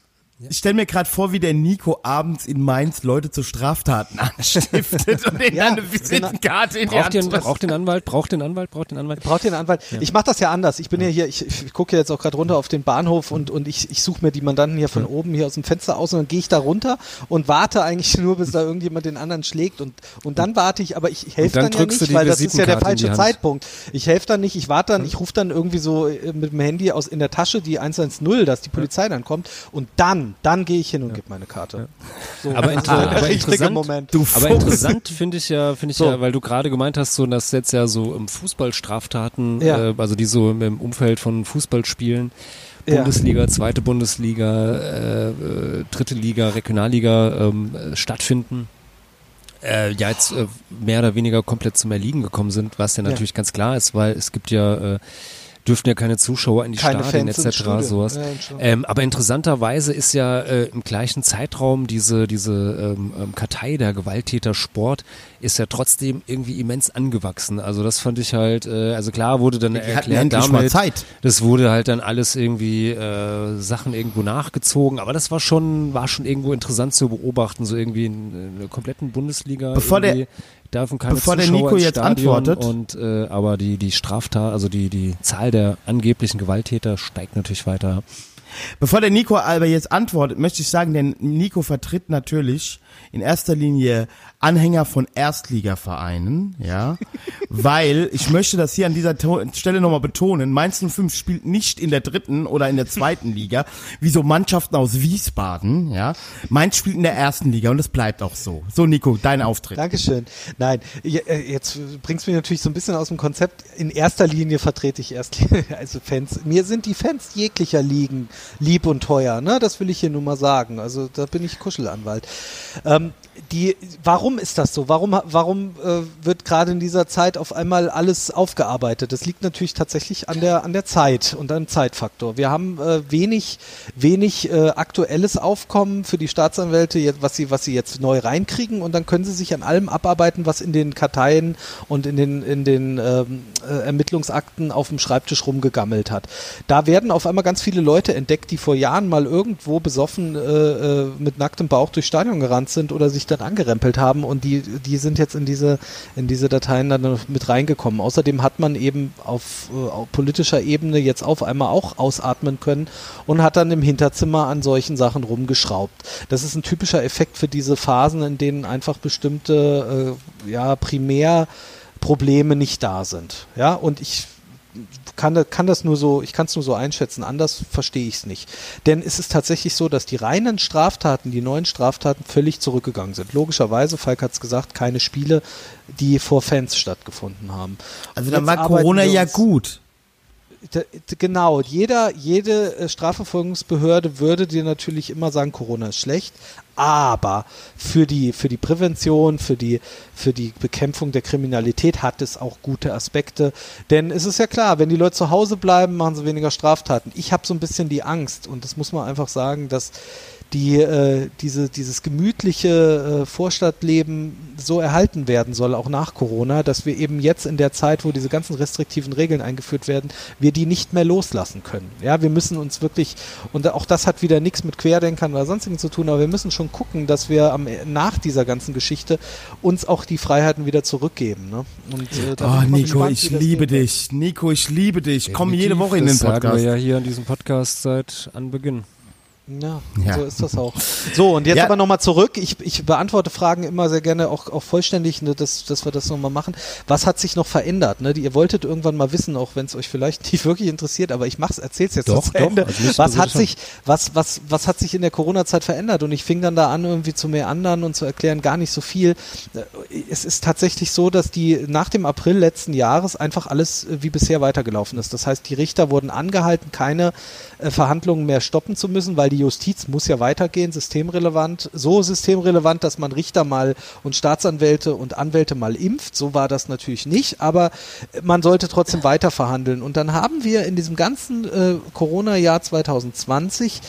ich stelle mir gerade vor, wie der Nico abends in Mainz Leute zu Straftaten anstiftet und denen Ja, dann eine Visitenkarte in die Hand den, braucht den Anwalt, braucht den Anwalt, braucht den Anwalt. Braucht ihr einen Anwalt? Ich mache das ja anders. Ich bin ja hier, ich, ich gucke jetzt auch gerade runter auf den Bahnhof und, und ich, ich suche mir die Mandanten hier von oben hier aus dem Fenster aus und dann gehe ich da runter und warte eigentlich nur, bis da irgendjemand den anderen schlägt und, und dann warte ich, aber ich helfe dann dann, ja nicht, weil das ist ja der falsche. Zeitpunkt. Ich helfe dann nicht, ich warte dann, ich rufe dann irgendwie so äh, mit dem Handy aus in der Tasche die 110, dass die Polizei dann kommt und dann, dann gehe ich hin und gebe meine Karte. So, Aber inter- aber interessant- Moment. Du Aber interessant finde ich ja, finde ich So. ja, weil du gerade gemeint hast, so dass jetzt ja so im Fußballstraftaten, Ja. äh, also die so im, im Umfeld von Fußballspielen, Ja. Bundesliga, zweite Bundesliga, äh, äh, dritte Liga, Regionalliga ähm, äh, stattfinden. Äh, ja, jetzt äh, mehr oder weniger komplett zum Erliegen gekommen sind, was ja Ja. natürlich ganz klar ist, weil es gibt ja, äh, dürften ja keine Zuschauer in die Keine Stadien etc. Sowas. Ja. Ähm, aber interessanterweise ist ja äh, im gleichen Zeitraum diese, diese ähm, ähm, Kartei der Gewalttäter Sport ist ja trotzdem irgendwie immens angewachsen. Also das fand ich halt, äh, also klar wurde dann Die erklärt endlich mal damit, Zeit. das wurde halt dann alles irgendwie äh, Sachen irgendwo nachgezogen, aber das war schon, war schon irgendwo interessant zu beobachten, so irgendwie in, in der kompletten Bundesliga. Bevor der- dürfen keine bevor der Zuschauer Nico ins jetzt Stadion antwortet. Und äh, aber die die Straftat, also die die Zahl der angeblichen Gewalttäter steigt natürlich weiter. Bevor der Nico aber jetzt antwortet, möchte ich sagen, denn Nico vertritt natürlich in erster Linie Anhänger von Erstligavereinen, ja, weil ich möchte das hier an dieser To- Stelle nochmal betonen, Mainz 05 spielt nicht in der dritten oder in der zweiten Liga, wie so Mannschaften aus Wiesbaden, ja. Mainz spielt in der ersten Liga und es bleibt auch so. So Nico, dein Auftritt. Dankeschön. Nein, äh, jetzt bringst du mich natürlich so ein bisschen aus dem Konzept. In erster Linie vertrete ich erst also Fans. Mir sind die Fans jeglicher Ligen lieb und teuer, ne? Das will ich hier nur mal sagen. Also da bin ich Kuschelanwalt. Ähm, die, warum ist das so? Warum, warum äh, wird gerade in dieser Zeit auf einmal alles aufgearbeitet? Das liegt natürlich tatsächlich an der, an der Zeit und am Zeitfaktor. Wir haben äh, wenig, wenig äh, aktuelles Aufkommen für die Staatsanwälte, was sie, was sie jetzt neu reinkriegen und dann können sie sich an allem abarbeiten, was in den Karteien und in den, in den ähm, äh, Ermittlungsakten auf dem Schreibtisch rumgegammelt hat. Da werden auf einmal ganz viele Leute entdeckt, die vor Jahren mal irgendwo besoffen äh, äh, mit nacktem Bauch durchs Stadion gerannt sind oder sich dann angerempelt haben und die, die sind jetzt in diese, in diese Dateien dann mit reingekommen. Außerdem hat man eben auf, äh, auf politischer Ebene jetzt auf einmal auch ausatmen können und hat dann im Hinterzimmer an solchen Sachen rumgeschraubt. Das ist ein typischer Effekt für diese Phasen, in denen einfach bestimmte äh, ja, Primärprobleme nicht da sind. Ja, und ich kann, kann das nur so, ich kann es nur so einschätzen, anders verstehe ich es nicht. Denn es ist tatsächlich so, dass die reinen Straftaten, die neuen Straftaten völlig zurückgegangen sind. Logischerweise, Falk hat es gesagt, keine Spiele, die vor Fans stattgefunden haben. Also dann war Corona ja gut. Genau, jeder, jede äh, Strafverfolgungsbehörde würde dir natürlich immer sagen, Corona ist schlecht, aber für die, für die Prävention, für die, für die Bekämpfung der Kriminalität hat es auch gute Aspekte. Denn es ist ja klar, wenn die Leute zu Hause bleiben, machen sie weniger Straftaten. Ich habe so ein bisschen die Angst, und das muss man einfach sagen, dass die äh, diese, dieses gemütliche äh, Vorstadtleben so erhalten werden soll, auch nach Corona, dass wir eben jetzt in der Zeit, wo diese ganzen restriktiven Regeln eingeführt werden, wir die nicht mehr loslassen können. Ja, wir müssen uns wirklich, und auch das hat wieder nichts mit Querdenkern oder sonstigen zu tun, aber wir müssen schon gucken, dass wir am, nach dieser ganzen Geschichte uns auch die Freiheiten wieder zurückgeben. Ne? Und, äh, oh, Nico, gespannt, ich liebe dich. Nico, ich liebe dich. Komm jede Woche in den Podcast. Das sagen wir ja hier in diesem Podcast seit Anbeginn. Ja, ja, so ist das auch. So, und jetzt ja. aber nochmal zurück. Ich, ich beantworte Fragen immer sehr gerne auch, auch vollständig, ne, dass, dass wir das nochmal machen. Was hat sich noch verändert? Ne? Die, ihr wolltet irgendwann mal wissen, auch wenn es euch vielleicht nicht wirklich interessiert, aber ich mach's, erzähl's jetzt doch, zu Ende. Also was hat sich, was, was, was hat sich in der Corona-Zeit verändert? Und ich fing dann da an, irgendwie zu mehr anderen und zu erklären, gar nicht so viel. Es ist tatsächlich so, dass die nach dem April letzten Jahres einfach alles äh, wie bisher weitergelaufen ist. Das heißt, die Richter wurden angehalten, keine äh, Verhandlungen mehr stoppen zu müssen, weil die Justiz muss ja weitergehen, systemrelevant, so systemrelevant, dass man Richter mal und Staatsanwälte und Anwälte mal impft. So war das natürlich nicht, aber man sollte trotzdem weiter verhandeln. Und dann haben wir in diesem ganzen äh, Corona-Jahr 2020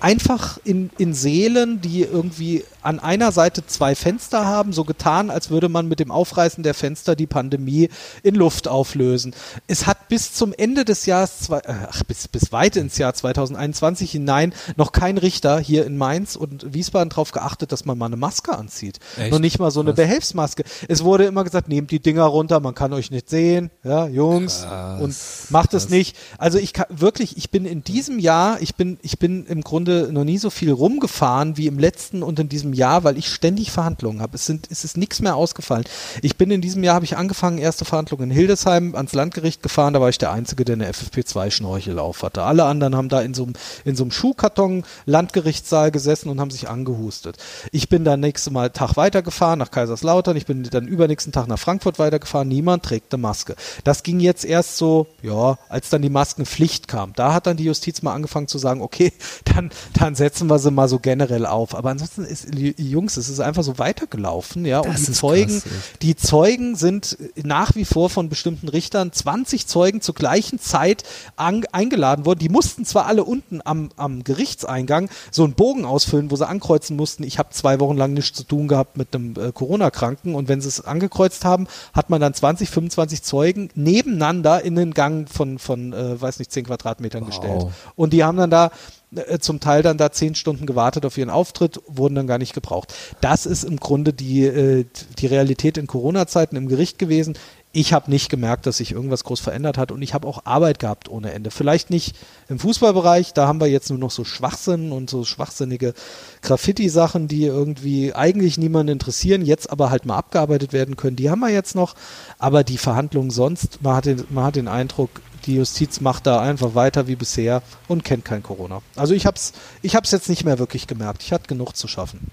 einfach in, in Seelen, die irgendwie an einer Seite zwei Fenster haben, so getan, als würde man mit dem Aufreißen der Fenster die Pandemie in Luft auflösen. Es hat bis zum Ende des Jahres, zwei, äh, ach, bis, bis weit ins Jahr 2021 hinein noch kein Richter hier in Mainz und Wiesbaden darauf geachtet, dass man mal eine Maske anzieht. Echt? Noch nicht mal so eine Was? Behelfsmaske. Es wurde immer gesagt, nehmt die Dinger runter, man kann euch nicht sehen, ja, Jungs, Krass. und macht es nicht. Also ich kann wirklich, ich bin in diesem Jahr, ich bin, ich bin im Grunde noch nie so viel rumgefahren wie im letzten und in diesem diesem Jahr, weil ich ständig Verhandlungen habe. Es, es ist nichts mehr ausgefallen. Ich bin in diesem Jahr, habe ich angefangen, erste Verhandlungen in Hildesheim ans Landgericht gefahren. Da war ich der Einzige, der eine FFP2-Schnorchel auf hatte. Alle anderen haben da in so, in so einem Schuhkarton Landgerichtssaal gesessen und haben sich angehustet. Ich bin dann nächste Mal Tag weitergefahren nach Kaiserslautern. Ich bin dann übernächsten Tag nach Frankfurt weitergefahren. Niemand trägt eine Maske. Das ging jetzt erst so, ja, als dann die Maskenpflicht kam. Da hat dann die Justiz mal angefangen zu sagen, okay, dann, dann setzen wir sie mal so generell auf. Aber ansonsten ist Jungs, es ist einfach so weitergelaufen, ja. Das und die Zeugen, krass, die Zeugen sind nach wie vor von bestimmten Richtern 20 Zeugen zur gleichen Zeit an, eingeladen worden. Die mussten zwar alle unten am, am Gerichtseingang so einen Bogen ausfüllen, wo sie ankreuzen mussten, ich habe zwei Wochen lang nichts zu tun gehabt mit einem äh, Corona-Kranken und wenn sie es angekreuzt haben, hat man dann 20, 25 Zeugen nebeneinander in den Gang von, von äh, weiß nicht, 10 Quadratmetern wow. gestellt. Und die haben dann da äh, zum Teil dann da zehn Stunden gewartet auf ihren Auftritt, wurden dann gar nicht gebraucht. Das ist im Grunde die, äh, die Realität in Corona-Zeiten im Gericht gewesen. Ich habe nicht gemerkt, dass sich irgendwas groß verändert hat und ich habe auch Arbeit gehabt ohne Ende. Vielleicht nicht im Fußballbereich, da haben wir jetzt nur noch so Schwachsinn und so schwachsinnige Graffiti-Sachen, die irgendwie eigentlich niemanden interessieren, jetzt aber halt mal abgearbeitet werden können. Die haben wir jetzt noch, aber die Verhandlungen sonst, man hat den, man hat den Eindruck, die Justiz macht da einfach weiter wie bisher und kennt kein Corona. Also ich hab's, ich hab's jetzt nicht mehr wirklich gemerkt. Ich hatte genug zu schaffen.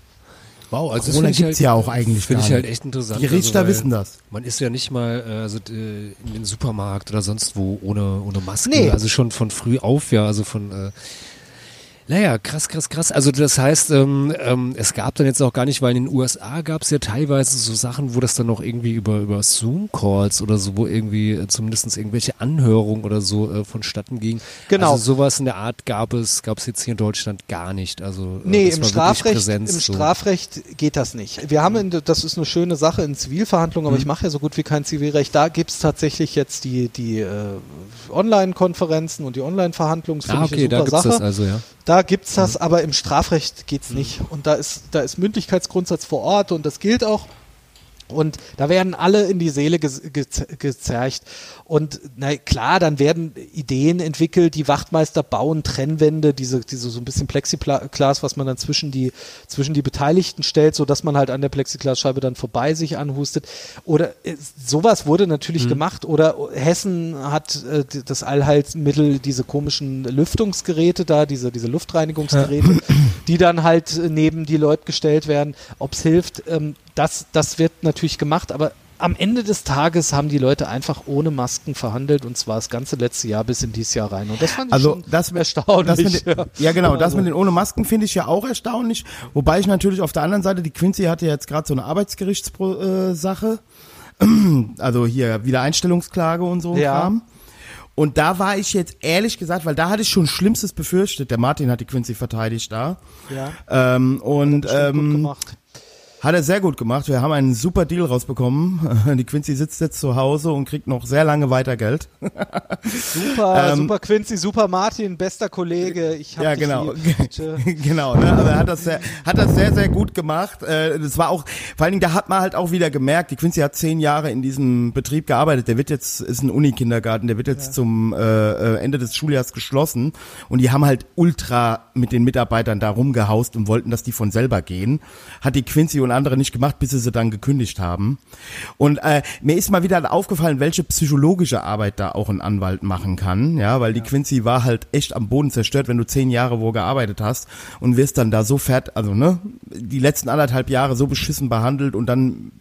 Wow, also Corona gibt's halt, ja auch eigentlich Finde ich halt echt interessant. Die Richter also, wissen das. Man ist ja nicht mal äh, also äh, in den Supermarkt oder sonst wo ohne ohne Maske. Nee. Also schon von früh auf, ja, also von äh, naja, krass, krass, krass. Also das heißt, ähm, ähm, es gab dann jetzt auch gar nicht, weil in den USA gab es ja teilweise so Sachen, wo das dann noch irgendwie über, über Zoom-Calls oder so, wo irgendwie äh, zumindest irgendwelche Anhörungen oder so äh, vonstatten ging. Genau. Also sowas in der Art gab es, gab es jetzt hier in Deutschland gar nicht. Also äh, nee, im Strafrecht, Präsenz, im so. Strafrecht geht das nicht. Wir haben, in, das ist eine schöne Sache in Zivilverhandlungen, aber mhm. ich mache ja so gut wie kein Zivilrecht. Da gibt es tatsächlich jetzt die, die äh, Online-Konferenzen und die Online-Verhandlungen. Ah, okay, da gibt es das also, ja. Da gibt's das, mhm. aber im Strafrecht geht's nicht. Und da ist, da ist Mündlichkeitsgrundsatz vor Ort und das gilt auch. Und da werden alle in die Seele ge ge gezercht. Und na klar, dann werden Ideen entwickelt, die Wachtmeister bauen Trennwände, diese, diese so ein bisschen Plexiglas, was man dann zwischen die, zwischen die Beteiligten stellt, so dass man halt an der Plexiglasscheibe dann vorbei sich anhustet. Oder äh, sowas wurde natürlich mhm. gemacht. Oder Hessen hat äh, das Allheilsmittel, diese komischen Lüftungsgeräte da, diese, diese Luftreinigungsgeräte, ja. die dann halt neben die Leute gestellt werden. Ob es hilft, ähm, das, das wird natürlich gemacht, aber am Ende des Tages haben die Leute einfach ohne Masken verhandelt und zwar das ganze letzte Jahr bis in dieses Jahr rein. Und das fand ich also das, erstaunlich. Das den, ja, genau, das mit den ohne Masken finde ich ja auch erstaunlich. Wobei ich natürlich auf der anderen Seite, die Quincy hatte jetzt gerade so eine Arbeitsgerichtssache, also hier Wiedereinstellungsklage und so ja. Kram. Und da war ich jetzt ehrlich gesagt, weil da hatte ich schon Schlimmstes befürchtet. Der Martin hat die Quincy verteidigt da. Ja. Ähm, und ähm, hat er sehr gut gemacht. Wir haben einen super Deal rausbekommen. Die Quincy sitzt jetzt zu Hause und kriegt noch sehr lange weiter Geld. Super, ähm, super Quincy, super Martin, bester Kollege. Ich hab ja, genau. genau, ne? Also er hat das sehr, hat das sehr, sehr gut gemacht. Äh, das war auch, vor allen Dingen, da hat man halt auch wieder gemerkt, die Quincy hat zehn Jahre in diesem Betrieb gearbeitet. Der wird jetzt, ist ein Uni-Kindergarten, der wird jetzt ja. zum äh, äh, Ende des Schuljahres geschlossen. Und die haben halt ultra mit den Mitarbeitern da rumgehaust und wollten, dass die von selber gehen. Hat die Quincy und andere nicht gemacht, bis sie sie dann gekündigt haben. Und äh, mir ist mal wieder aufgefallen, welche psychologische Arbeit da auch ein Anwalt machen kann, ja, weil die Quincy war halt echt am Boden zerstört, wenn du zehn Jahre wo gearbeitet hast und wirst dann da so fett, also ne, die letzten anderthalb Jahre so beschissen behandelt und dann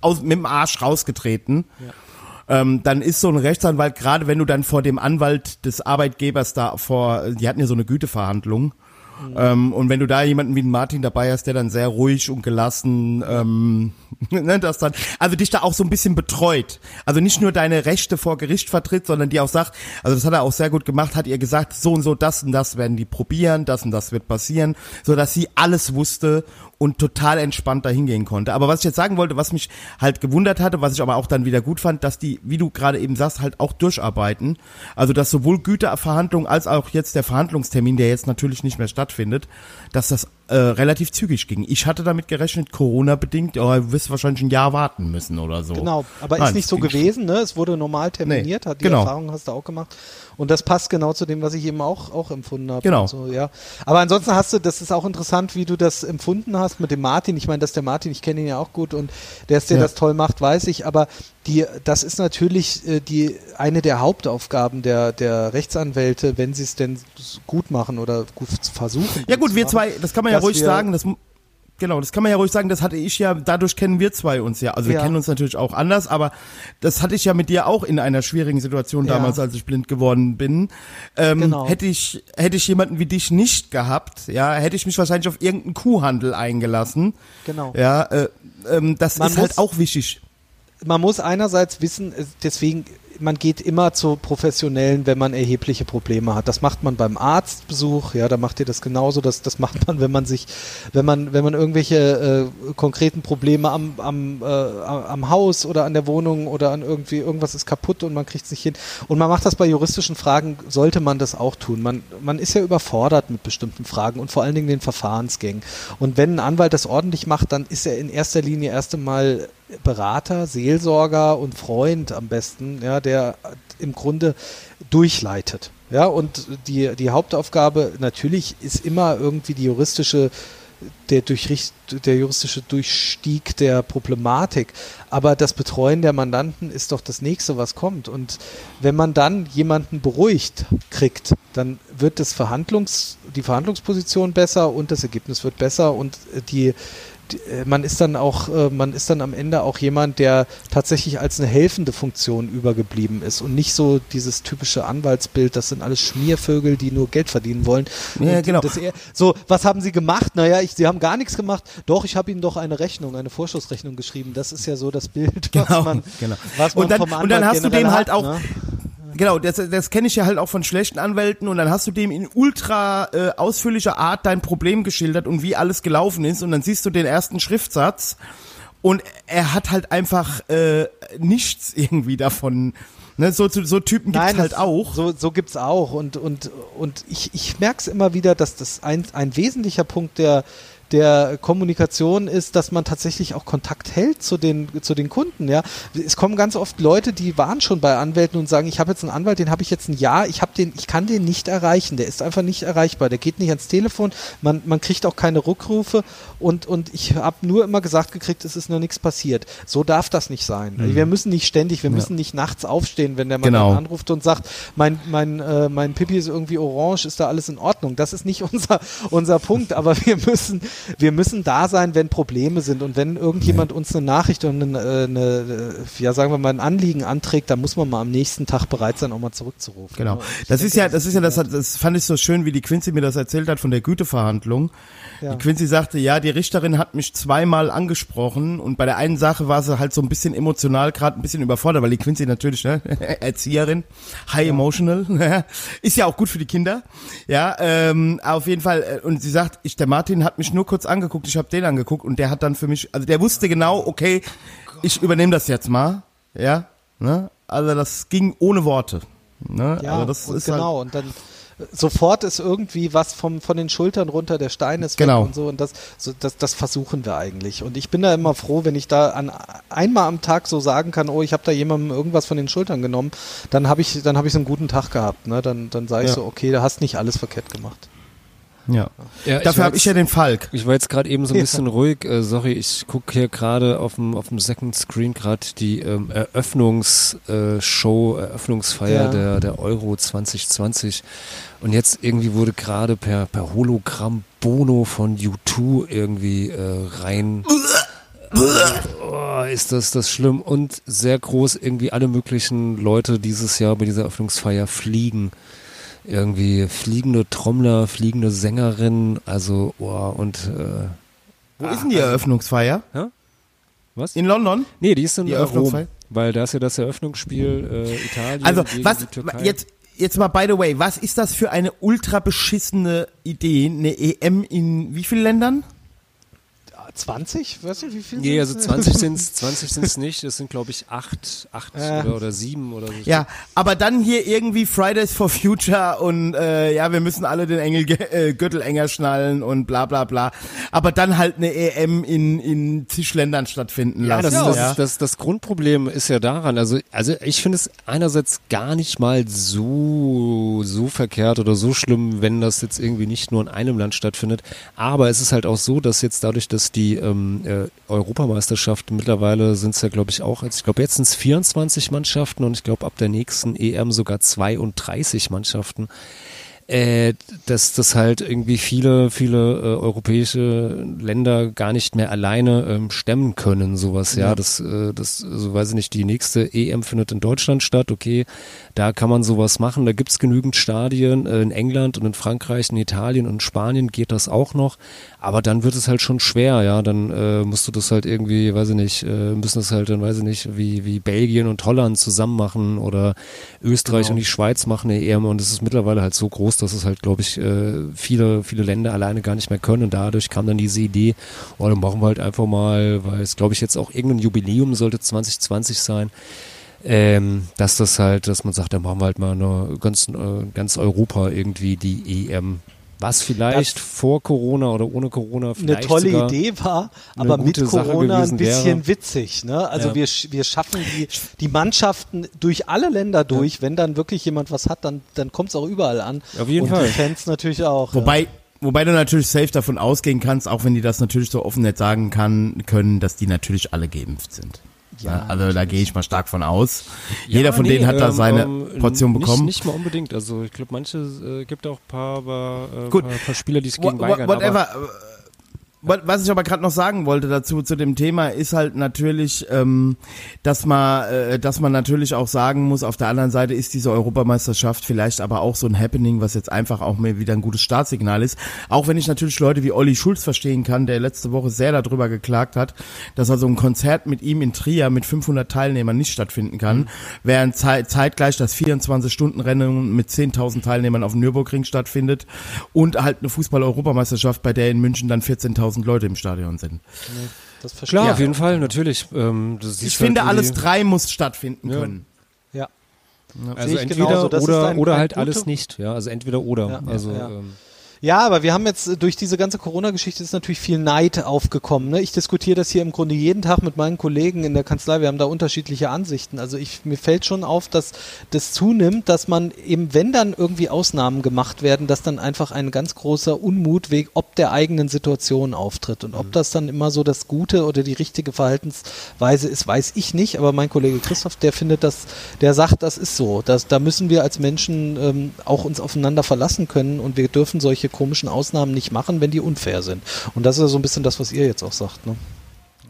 aus, mit dem Arsch rausgetreten. Ja. Ähm, dann ist so ein Rechtsanwalt, gerade wenn du dann vor dem Anwalt des Arbeitgebers da vor, die hatten ja so eine Güteverhandlung, Mhm. Ähm, und wenn du da jemanden wie Martin dabei hast, der dann sehr ruhig und gelassen, ähm, ne, das dann, also dich da auch so ein bisschen betreut. Also nicht nur deine Rechte vor Gericht vertritt, sondern die auch sagt, also das hat er auch sehr gut gemacht, hat ihr gesagt, so und so, das und das werden die probieren, das und das wird passieren, so dass sie alles wusste und total entspannt dahin gehen konnte. Aber was ich jetzt sagen wollte, was mich halt gewundert hatte, was ich aber auch dann wieder gut fand, dass die, wie du gerade eben sagst, halt auch durcharbeiten. Also dass sowohl Güterverhandlungen als auch jetzt der Verhandlungstermin, der jetzt natürlich nicht mehr stattfindet, dass das äh, relativ zügig ging. Ich hatte damit gerechnet, Corona-bedingt, oh, du wirst wahrscheinlich ein Jahr warten müssen oder so. Genau, aber Nein, ist nicht so gewesen, ne? Es wurde normal terminiert, nee, hat die genau. Erfahrung hast du auch gemacht. Und das passt genau zu dem, was ich eben auch, auch empfunden habe. Genau. So, ja. Aber ansonsten hast du, das ist auch interessant, wie du das empfunden hast mit dem Martin. Ich meine, dass der Martin, ich kenne ihn ja auch gut und der, der ja. das toll macht, weiß ich. Aber die, das ist natürlich äh, die, eine der Hauptaufgaben der, der Rechtsanwälte, wenn sie es denn gut machen oder gut versuchen. Ja gut, wir machen, zwei, das kann man ja ruhig sagen, das Genau, das kann man ja ruhig sagen, das hatte ich ja, dadurch kennen wir zwei uns ja. Also wir ja. kennen uns natürlich auch anders, aber das hatte ich ja mit dir auch in einer schwierigen Situation ja. damals, als ich blind geworden bin. Ähm, genau. Hätte ich, hätte ich jemanden wie dich nicht gehabt, ja, hätte ich mich wahrscheinlich auf irgendeinen Kuhhandel eingelassen. Genau. Ja, äh, ähm, das man ist halt auch wichtig. Man muss einerseits wissen, deswegen man geht immer zu Professionellen, wenn man erhebliche Probleme hat. Das macht man beim Arztbesuch, ja, da macht ihr das genauso. Das, das macht man, wenn man sich, wenn man, wenn man irgendwelche äh, konkreten Probleme am, am, äh, am Haus oder an der Wohnung oder an irgendwie, irgendwas ist kaputt und man kriegt es nicht hin. Und man macht das bei juristischen Fragen, sollte man das auch tun. Man, man ist ja überfordert mit bestimmten Fragen und vor allen Dingen den Verfahrensgängen. Und wenn ein Anwalt das ordentlich macht, dann ist er in erster Linie erst einmal Berater, Seelsorger und Freund am besten, ja, der im Grunde durchleitet. Ja, und die, die Hauptaufgabe natürlich ist immer irgendwie die juristische, der, Durchricht, der juristische Durchstieg der Problematik. Aber das Betreuen der Mandanten ist doch das nächste, was kommt. Und wenn man dann jemanden beruhigt kriegt, dann wird das Verhandlungs, die Verhandlungsposition besser und das Ergebnis wird besser und die, man ist dann auch, äh, man ist dann am Ende auch jemand, der tatsächlich als eine helfende Funktion übergeblieben ist und nicht so dieses typische Anwaltsbild, das sind alles Schmiervögel, die nur Geld verdienen wollen. Ja, genau. Eher, so, was haben sie gemacht? Naja, ich, sie haben gar nichts gemacht. Doch, ich habe ihnen doch eine Rechnung, eine Vorschussrechnung geschrieben. Das ist ja so das Bild, was genau, man, genau. was man und dann, vom Anwalt Und dann hast du dem halt auch, ne? Genau, das, das kenne ich ja halt auch von schlechten Anwälten und dann hast du dem in ultra äh, ausführlicher Art dein Problem geschildert und wie alles gelaufen ist und dann siehst du den ersten Schriftsatz und er hat halt einfach äh, nichts irgendwie davon. Ne, so, so Typen gibt's Nein, halt auch. So, so gibt's auch und und und ich, ich merke es immer wieder, dass das ein, ein wesentlicher Punkt der der Kommunikation ist, dass man tatsächlich auch Kontakt hält zu den, zu den Kunden. Ja, es kommen ganz oft Leute, die waren schon bei Anwälten und sagen, ich habe jetzt einen Anwalt, den habe ich jetzt ein Jahr, ich den, ich kann den nicht erreichen, der ist einfach nicht erreichbar, der geht nicht ans Telefon, man, man kriegt auch keine Rückrufe und, und ich habe nur immer gesagt gekriegt, es ist noch nichts passiert. So darf das nicht sein. Mhm. Wir müssen nicht ständig, wir müssen nicht nachts aufstehen, wenn der Mann Genau. anruft und sagt, mein, mein, äh, mein Pipi ist irgendwie orange, ist da alles in Ordnung. Das ist nicht unser, unser Punkt, aber wir müssen, wir müssen da sein, wenn Probleme sind und wenn irgendjemand uns eine Nachricht und eine, äh, eine, äh, ja sagen wir mal, ein Anliegen anträgt, dann muss man mal am nächsten Tag bereit sein, auch mal zurückzurufen. Genau. Das denke, ist ja, das ist ja, das, hat, das fand ich so schön, wie die Quincy mir das erzählt hat von der Güteverhandlung. Ja. Die Quincy sagte, ja, die Richterin hat mich zweimal angesprochen und bei der einen Sache war sie halt so ein bisschen emotional, gerade ein bisschen überfordert, weil die Quincy natürlich, ne, Erzieherin, high emotional, ist ja auch gut für die Kinder, ja, ähm, auf jeden Fall. äh, Und sie sagt, ich, der Martin hat mich nur kurz angeguckt, ich habe den angeguckt und der hat dann für mich, also der wusste genau, okay, ich übernehme das jetzt mal, ja, ne, also das ging ohne Worte. Ne? Ja, also das ist halt, genau. und dann sofort ist irgendwie was vom, von den Schultern runter, der Stein ist Genau. weg und so. Und das, so, das, das versuchen wir eigentlich. Und ich bin da immer froh, wenn ich da an einmal am Tag so sagen kann, oh, ich habe da jemandem irgendwas von den Schultern genommen, dann habe ich, dann habe ich so einen guten Tag gehabt. Ne? Dann, dann sage ich Ja. so, okay, da hast nicht alles verkehrt gemacht. Ja. Ja, Dafür habe ich ja den Falk. Ich war jetzt gerade eben so ein bisschen ruhig. Äh, sorry, ich gucke hier gerade auf dem auf dem Second Screen gerade die ähm, Eröffnungsshow, Eröffnungsfeier Ja. der der Euro 2020 und jetzt irgendwie wurde gerade per per Hologramm Bono von U2 irgendwie äh, rein. Oh, ist das das schlimm und sehr groß irgendwie alle möglichen Leute dieses Jahr bei dieser Eröffnungsfeier fliegen irgendwie fliegende Trommler, fliegende Sängerinnen, also oh, und äh, Wo ist denn die Eröffnungsfeier? was? In London? nee, die ist in die äh, Rom, Eröffnungsfeier? weil da ist ja das Eröffnungsspiel äh, Italien Also, gegen was, die Türkei. jetzt, jetzt mal by the way, was ist das für eine ultra beschissene Idee, eine EM in wie vielen Ländern? 20? Weißt du, wie viel? Nee, also sind's? 20 sind's, 20 sind's nicht, es sind glaube ich acht, acht Ja. oder, oder sieben oder so. Ja, aber dann hier irgendwie Fridays for Future und äh, ja, wir müssen alle den Engel, äh, Gürtel enger schnallen und bla bla bla. Aber dann halt eine EM in, in zig Ländern stattfinden Ja, lassen. das, ist das, ja. das, das Grundproblem ist ja daran, also, also ich finde es einerseits gar nicht mal so, so verkehrt oder so schlimm, wenn das jetzt irgendwie nicht nur in einem Land stattfindet, aber es ist halt auch so, dass jetzt dadurch, dass die ähm, äh, Europameisterschaft. Mittlerweile sind es ja glaube ich auch, ich glaube jetzt sind es 24 Mannschaften und ich glaube ab der nächsten EM sogar 32 Mannschaften äh, dass das halt irgendwie viele, viele äh, europäische Länder gar nicht mehr alleine ähm, stemmen können, sowas, ja. Das, äh, das, so weiß ich nicht, die nächste EM findet in Deutschland statt, okay, da kann man sowas machen, da gibt's genügend Stadien, äh, in England und in Frankreich, in Italien und in Spanien geht das auch noch, aber dann wird es halt schon schwer, ja, dann äh, musst du das halt irgendwie, weiß ich nicht, äh, müssen das halt dann, weiß ich nicht, wie, wie Belgien und Holland zusammen machen oder Österreich und die Schweiz machen eine EM und es ist mittlerweile halt so groß, dass es halt, glaube ich, äh, viele, viele Länder alleine gar nicht mehr können und dadurch kam dann diese Idee, oh, dann machen wir halt einfach mal, weil es, glaube ich, jetzt auch irgendein Jubiläum sollte 2020 sein, ähm, dass das halt, dass man sagt, dann machen wir halt mal eine, ganz, äh, ganz Europa irgendwie die EM. Was vielleicht vor Corona oder ohne Corona eine vielleicht tolle sogar Idee war, eine aber mit Corona ein bisschen wäre. witzig. Ne? Also Ja. wir, sch- wir schaffen die, die Mannschaften durch alle Länder durch. Wenn dann wirklich jemand was hat, dann, dann kommt es auch überall an. Auf jeden Und Fall. die Fans natürlich auch. Wobei, wobei du natürlich safe davon ausgehen kannst, auch wenn die das natürlich so offen nicht sagen kann, können, dass die natürlich alle geimpft sind. Ja, also da gehe ich mal stark von aus. Jeder von nee, denen hat da ähm, seine ähm, Portion nicht, bekommen. Nicht mal unbedingt. Also ich glaube, manche äh, gibt auch ein paar, aber, äh, Gut. paar, paar Spieler, die Wha- gegen wha- weigern. Aber, Whatever. Wa- Was ich aber gerade noch sagen wollte dazu zu dem Thema ist halt natürlich, ähm, dass man, äh, dass man natürlich auch sagen muss. Auf der anderen Seite ist diese Europameisterschaft vielleicht aber auch so ein Happening, was jetzt einfach auch mal wieder ein gutes Startsignal ist. Auch wenn ich natürlich Leute wie Olli Schulz verstehen kann, der letzte Woche sehr darüber geklagt hat, dass also ein Konzert mit ihm in Trier mit 500 Teilnehmern nicht stattfinden kann, Mhm. während zei zeitgleich das 24-Stunden-Rennen mit 10.000 Teilnehmern auf dem Nürburgring stattfindet und halt eine Fußball-Europameisterschaft, bei der in München dann 14.000 Leute im Stadion sind. das verstehe Klar, Ja. auf jeden Fall, natürlich. Ähm, Ich finde, halt alles drei muss stattfinden Ja. können. Ja. Also entweder genauso. Oder, ein- oder halt alles nicht. Ja, also entweder oder. Ja, also ja. Ähm, Ja, aber wir haben jetzt äh, durch diese ganze Corona-Geschichte ist natürlich viel Neid aufgekommen. Ne? Ich diskutiere das hier im Grunde jeden Tag mit meinen Kollegen in der Kanzlei. Wir haben da unterschiedliche Ansichten. Also ich, mir fällt schon auf, dass das zunimmt, dass man eben, wenn dann irgendwie Ausnahmen gemacht werden, dass dann einfach ein ganz großer Unmut wegen ob der eigenen Situation auftritt. Und ob das dann immer so das Gute oder die richtige Verhaltensweise ist, weiß ich nicht. Aber mein Kollege Christoph, der findet das, der sagt, das ist so. Das, da müssen wir als Menschen ähm, auch uns aufeinander verlassen können und wir dürfen solche komischen Ausnahmen nicht machen, wenn die unfair sind. Und das ist ja so ein bisschen das, was ihr jetzt auch sagt. Ne?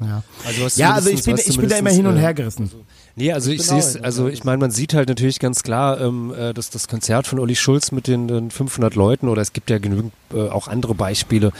Ja, Also, ja also ich bin, ich bin da immer hin und äh, her gerissen. Nee, also ich Genau, sehe es, also ich meine, man sieht halt natürlich ganz klar, ähm, äh, dass das Konzert von Uli Schulz mit den, den 500 Leuten oder es gibt ja genügend äh, auch andere Beispiele,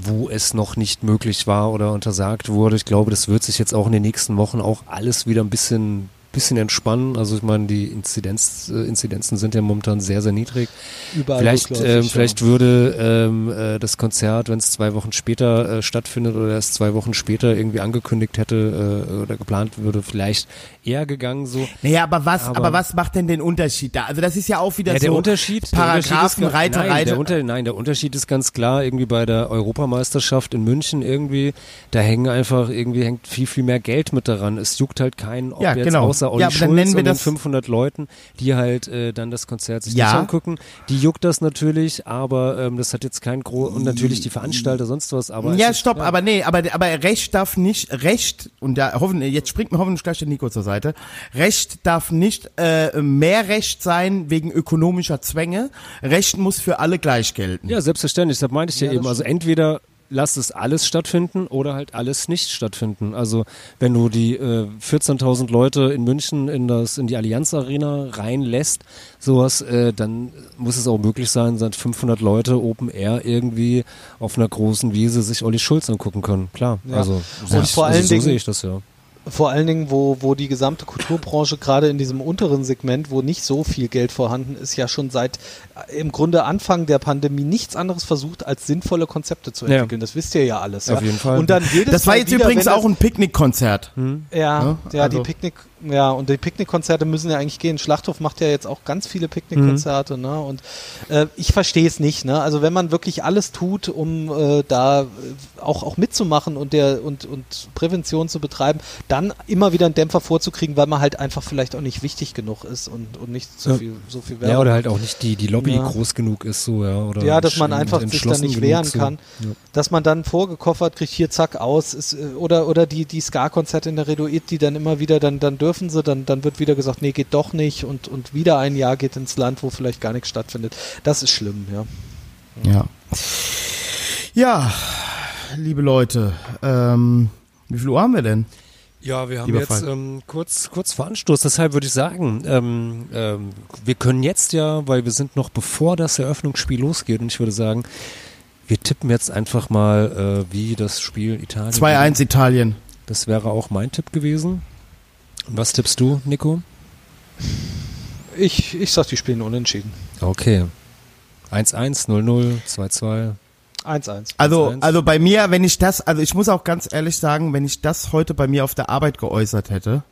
wo es noch nicht möglich war oder untersagt wurde. Ich glaube, das wird sich jetzt auch in den nächsten Wochen auch alles wieder ein bisschen bisschen entspannen. Also ich meine, die Inzidenz, äh, Inzidenzen sind ja momentan sehr, sehr niedrig. Überall Vielleicht, ähm, ja. vielleicht würde ähm, äh, das Konzert, wenn es zwei Wochen später äh, stattfindet oder erst zwei Wochen später irgendwie angekündigt hätte äh, oder geplant würde, vielleicht eher gegangen so. Naja, aber was, aber, Aber- was macht denn den Unterschied da? Also das ist ja auch wieder Ja, so der Unterschied, der Unterschied Paragraphen, ga- Reiter, nein, Reiter. Der Unter, nein, der Unterschied ist ganz klar irgendwie bei der Europameisterschaft in München irgendwie, da hängen einfach irgendwie hängt viel, viel mehr Geld mit daran. Es juckt halt keinen, ob Ja, jetzt genau. außer Olli Ja, Schulz nennen wir und das- 500 Leuten, die halt äh, dann das Konzert sich Ja. nicht angucken, die juckt das natürlich, aber ähm, das hat jetzt kein gro und natürlich die Veranstalter sonst was, aber ja, es ist- stopp, aber nee, aber, aber Recht darf nicht, Recht, und da hoffen, jetzt springt mir hoffentlich gleich der Nico zur Seite, Recht darf nicht äh, mehr Recht sein wegen ökonomischer Zwänge. Recht muss für alle gleich gelten. Ja, selbstverständlich. Das meinte ich ja, Ja, eben. Also entweder lass es alles stattfinden oder halt alles nicht stattfinden. Also wenn du die äh, 14.000 Leute in München in das in die Allianz Arena reinlässt, sowas, äh, dann muss es auch möglich sein, dass 500 Leute Open Air irgendwie auf einer großen Wiese sich Olli Schulz angucken können. Klar. Ja. Also, Und vor allen also so Dingen- sehe ich das ja. Vor allen Dingen, wo, wo die gesamte Kulturbranche gerade in diesem unteren Segment, wo nicht so viel Geld vorhanden ist, ja schon seit im Grunde Anfang der Pandemie nichts anderes versucht, als sinnvolle Konzepte zu Ja. entwickeln. Das wisst ihr ja alles. Auf ja. jeden Fall. Und dann jedes Das war jetzt wieder, übrigens auch ein Picknickkonzert. Ja, Ne? ja, Also- die Picknick, ja, und die Picknickkonzerte müssen ja eigentlich gehen. Schlachthof macht ja jetzt auch ganz viele Picknickkonzerte, ne? Und äh, ich verstehe es nicht, ne? Also wenn man wirklich alles tut, um äh, da äh, auch, auch mitzumachen und der und, und Prävention zu betreiben, dann immer wieder einen Dämpfer vorzukriegen, weil man halt einfach vielleicht auch nicht wichtig genug ist und, und nicht so Ja. viel, so viel Ja, Werbung. oder halt auch nicht die, die Lobby Ja. groß genug ist, so, ja. Oder ja, dass man einfach sich da entschlossen nicht genug, wehren so. kann. Ja. Dass man dann vorgekoffert kriegt, hier zack aus, ist, äh, oder, oder die, die Ska-Konzerte in der Reduit, die dann immer wieder, dann, dann dürfen sie, dann, dann wird wieder gesagt, nee, geht doch nicht und, und wieder ein Jahr geht ins Land, wo vielleicht gar nichts stattfindet. Das ist schlimm, ja. Ja. Ja, liebe Leute, ähm, wie viel Uhr haben wir denn? Ja, wir haben jetzt ähm, kurz, kurz vor Anstoß. Deshalb würde ich sagen, ähm, ähm, wir können jetzt ja, weil wir sind noch bevor das Eröffnungsspiel losgeht, und ich würde sagen, wir tippen jetzt einfach mal, äh, wie das Spiel Italien. 2-1 Italien. Das wäre auch mein Tipp gewesen. Und was tippst du, Nico? Ich, ich sag, die spielen unentschieden. Okay. 1-1, 0-0, 2-2. 1-1. Also, 1-1. also bei mir, wenn ich das, also ich muss auch ganz ehrlich sagen, wenn ich das heute bei mir auf der Arbeit geäußert hätte,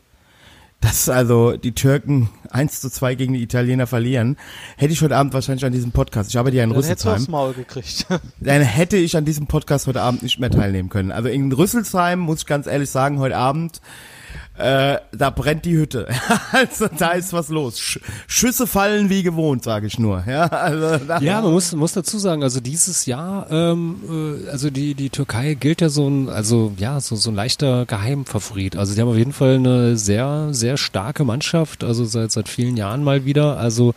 dass also die Türken 1 zu 2 gegen die Italiener verlieren, hätte ich heute Abend wahrscheinlich an diesem Podcast, ich arbeite ja in hättest du Rüsselsheim, Maul gekriegt. dann hätte ich an diesem Podcast heute Abend nicht mehr teilnehmen können. Also in Rüsselsheim, muss ich ganz ehrlich sagen, heute Abend, äh, da brennt die Hütte. also da ist was los. Sch Schüsse fallen wie gewohnt, sage ich nur. Ja, also Ja, man muss, muss dazu sagen, also dieses Jahr, ähm, äh, also die, die Türkei gilt ja so ein, also ja, so, so ein leichter Geheimfavorit. Also die haben auf jeden Fall eine sehr, sehr starke Mannschaft, also seit, seit vielen Jahren mal wieder. Also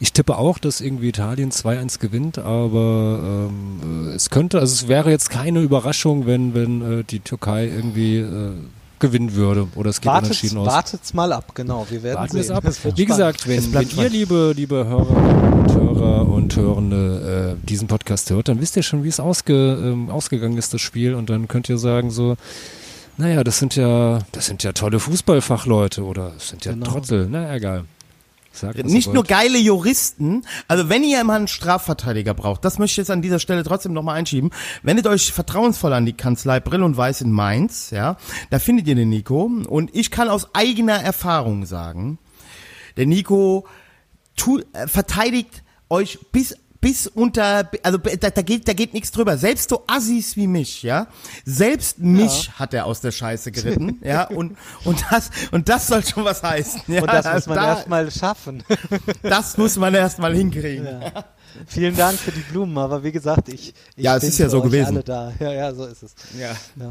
ich tippe auch, dass irgendwie Italien 2-1 gewinnt, aber ähm, äh, es könnte, also es wäre jetzt keine Überraschung, wenn, wenn äh, die Türkei irgendwie äh, gewinnen würde oder es geht Wartet's, unentschieden aus. wartet's mal ab, genau. Wir werden Warten es sehen. ab. Es Wie gesagt, wenn, Es wenn ihr, liebe, liebe Hörer und Hörer und Hörende, äh, diesen Podcast hört, dann wisst ihr schon, wie es ausge, ähm, ausgegangen ist, das Spiel. Und dann könnt ihr sagen so, naja, das sind ja, das sind ja tolle Fußballfachleute oder das sind ja Genau. Trottel. Na, egal. Ihr Nicht nur geile Juristen, also wenn ihr mal einen Strafverteidiger braucht, das möchte ich jetzt an dieser Stelle trotzdem nochmal einschieben, wendet euch vertrauensvoll an die Kanzlei Brill und Weiß in Mainz, ja, da findet ihr den Nico. Und ich kann aus eigener Erfahrung sagen, der Nico tu, äh, verteidigt euch bis bis unter, also da, da geht, da geht nichts drüber. Selbst so Assis wie mich, ja, selbst mich hat er aus der Scheiße geritten, ja, und und das und das soll schon was heißen. Ja, Und das muss man da, erstmal schaffen. das muss man erstmal hinkriegen. Ja. Vielen Dank für die Blumen, aber wie gesagt, ich, ich Ja, es bin ist ja für so gewesen. Alle da. Ja, ja, so ist es. Ja. Ja.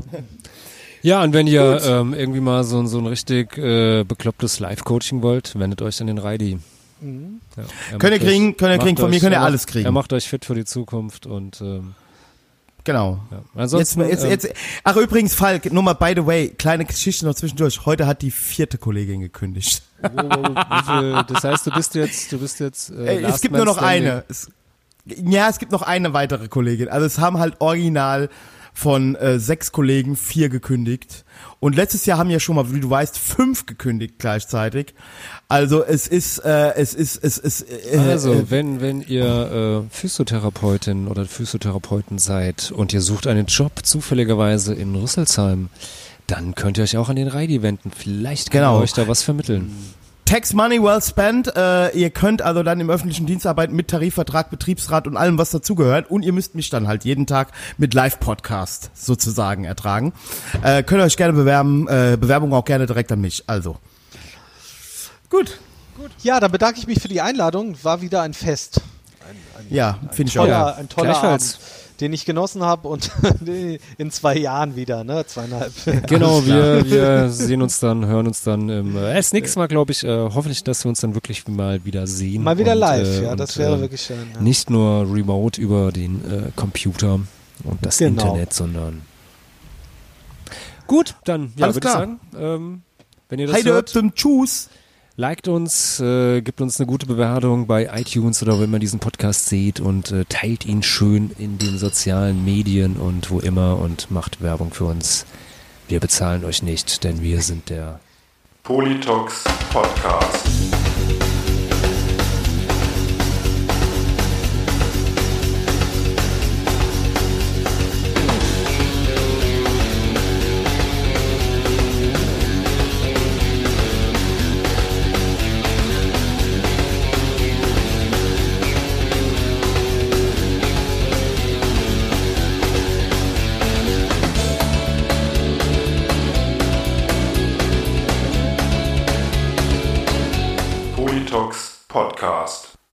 Ja, und wenn ihr ähm, irgendwie mal so, ein- so ein richtig äh, beklopptes Live-Coaching wollt, wendet euch an den Reidi. Mhm. Ja, er Könnt ihr kriegen, könnt ihr kriegen, von mir euch- könnt ihr macht- alles kriegen. Er macht euch fit für die Zukunft und ähm, Genau. ja. Jetzt, Ansonsten, jetzt, ähm, jetzt, ach übrigens, Falk, nur mal by the way, kleine Geschichte noch zwischendurch. Heute hat die vierte Kollegin gekündigt. das heißt, du bist jetzt, du bist jetzt. Äh, es gibt nur noch eine. Es, ja, es gibt noch eine weitere Kollegin. Also es haben halt original von äh, sechs Kollegen vier gekündigt. Und letztes Jahr haben ja schon mal, wie du weißt, fünf gekündigt gleichzeitig. Also es ist, äh, es ist, es ist. Äh, Also, äh, wenn, wenn ihr äh, Physiotherapeutin oder Physiotherapeuten seid und ihr sucht einen Job zufälligerweise in Rüsselsheim, dann könnt ihr euch auch an den Reidi wenden. Vielleicht kann Genau. euch da was vermitteln. Tax Money well spent. Äh, ihr könnt also dann im öffentlichen Dienst arbeiten mit Tarifvertrag, Betriebsrat und allem, was dazugehört. Und ihr müsst mich dann halt jeden Tag mit Live-Podcast sozusagen ertragen. Äh, könnt ihr euch gerne bewerben. Äh, Bewerbung auch gerne direkt an mich. Also. Gut. Ja, dann bedanke ich mich für die Einladung. War wieder ein Fest. Ja, finde ich auch. Ein toller gleichfalls. Abend, den ich genossen habe und in zwei Jahren wieder, ne? Zweieinhalb. Genau, wir, wir sehen uns dann, hören uns dann im, äh, das nächste Mal, glaube ich, äh, hoffentlich, dass wir uns dann wirklich mal wieder sehen. Mal wieder und, live, äh, ja, und, das wäre äh, wirklich schön. Ja. Nicht nur remote über den äh, Computer und das Genau. Internet, sondern. Gut, dann ja, Alles würde ich klar. sagen, ähm, wenn ihr das Heide hört, Öptem, tschüss. Liked uns, äh, gibt uns eine gute Bewertung bei iTunes oder wenn man diesen Podcast seht und äh, teilt ihn schön in den sozialen Medien und wo immer und macht Werbung für uns. Wir bezahlen euch nicht, denn wir sind der. Politox Podcast.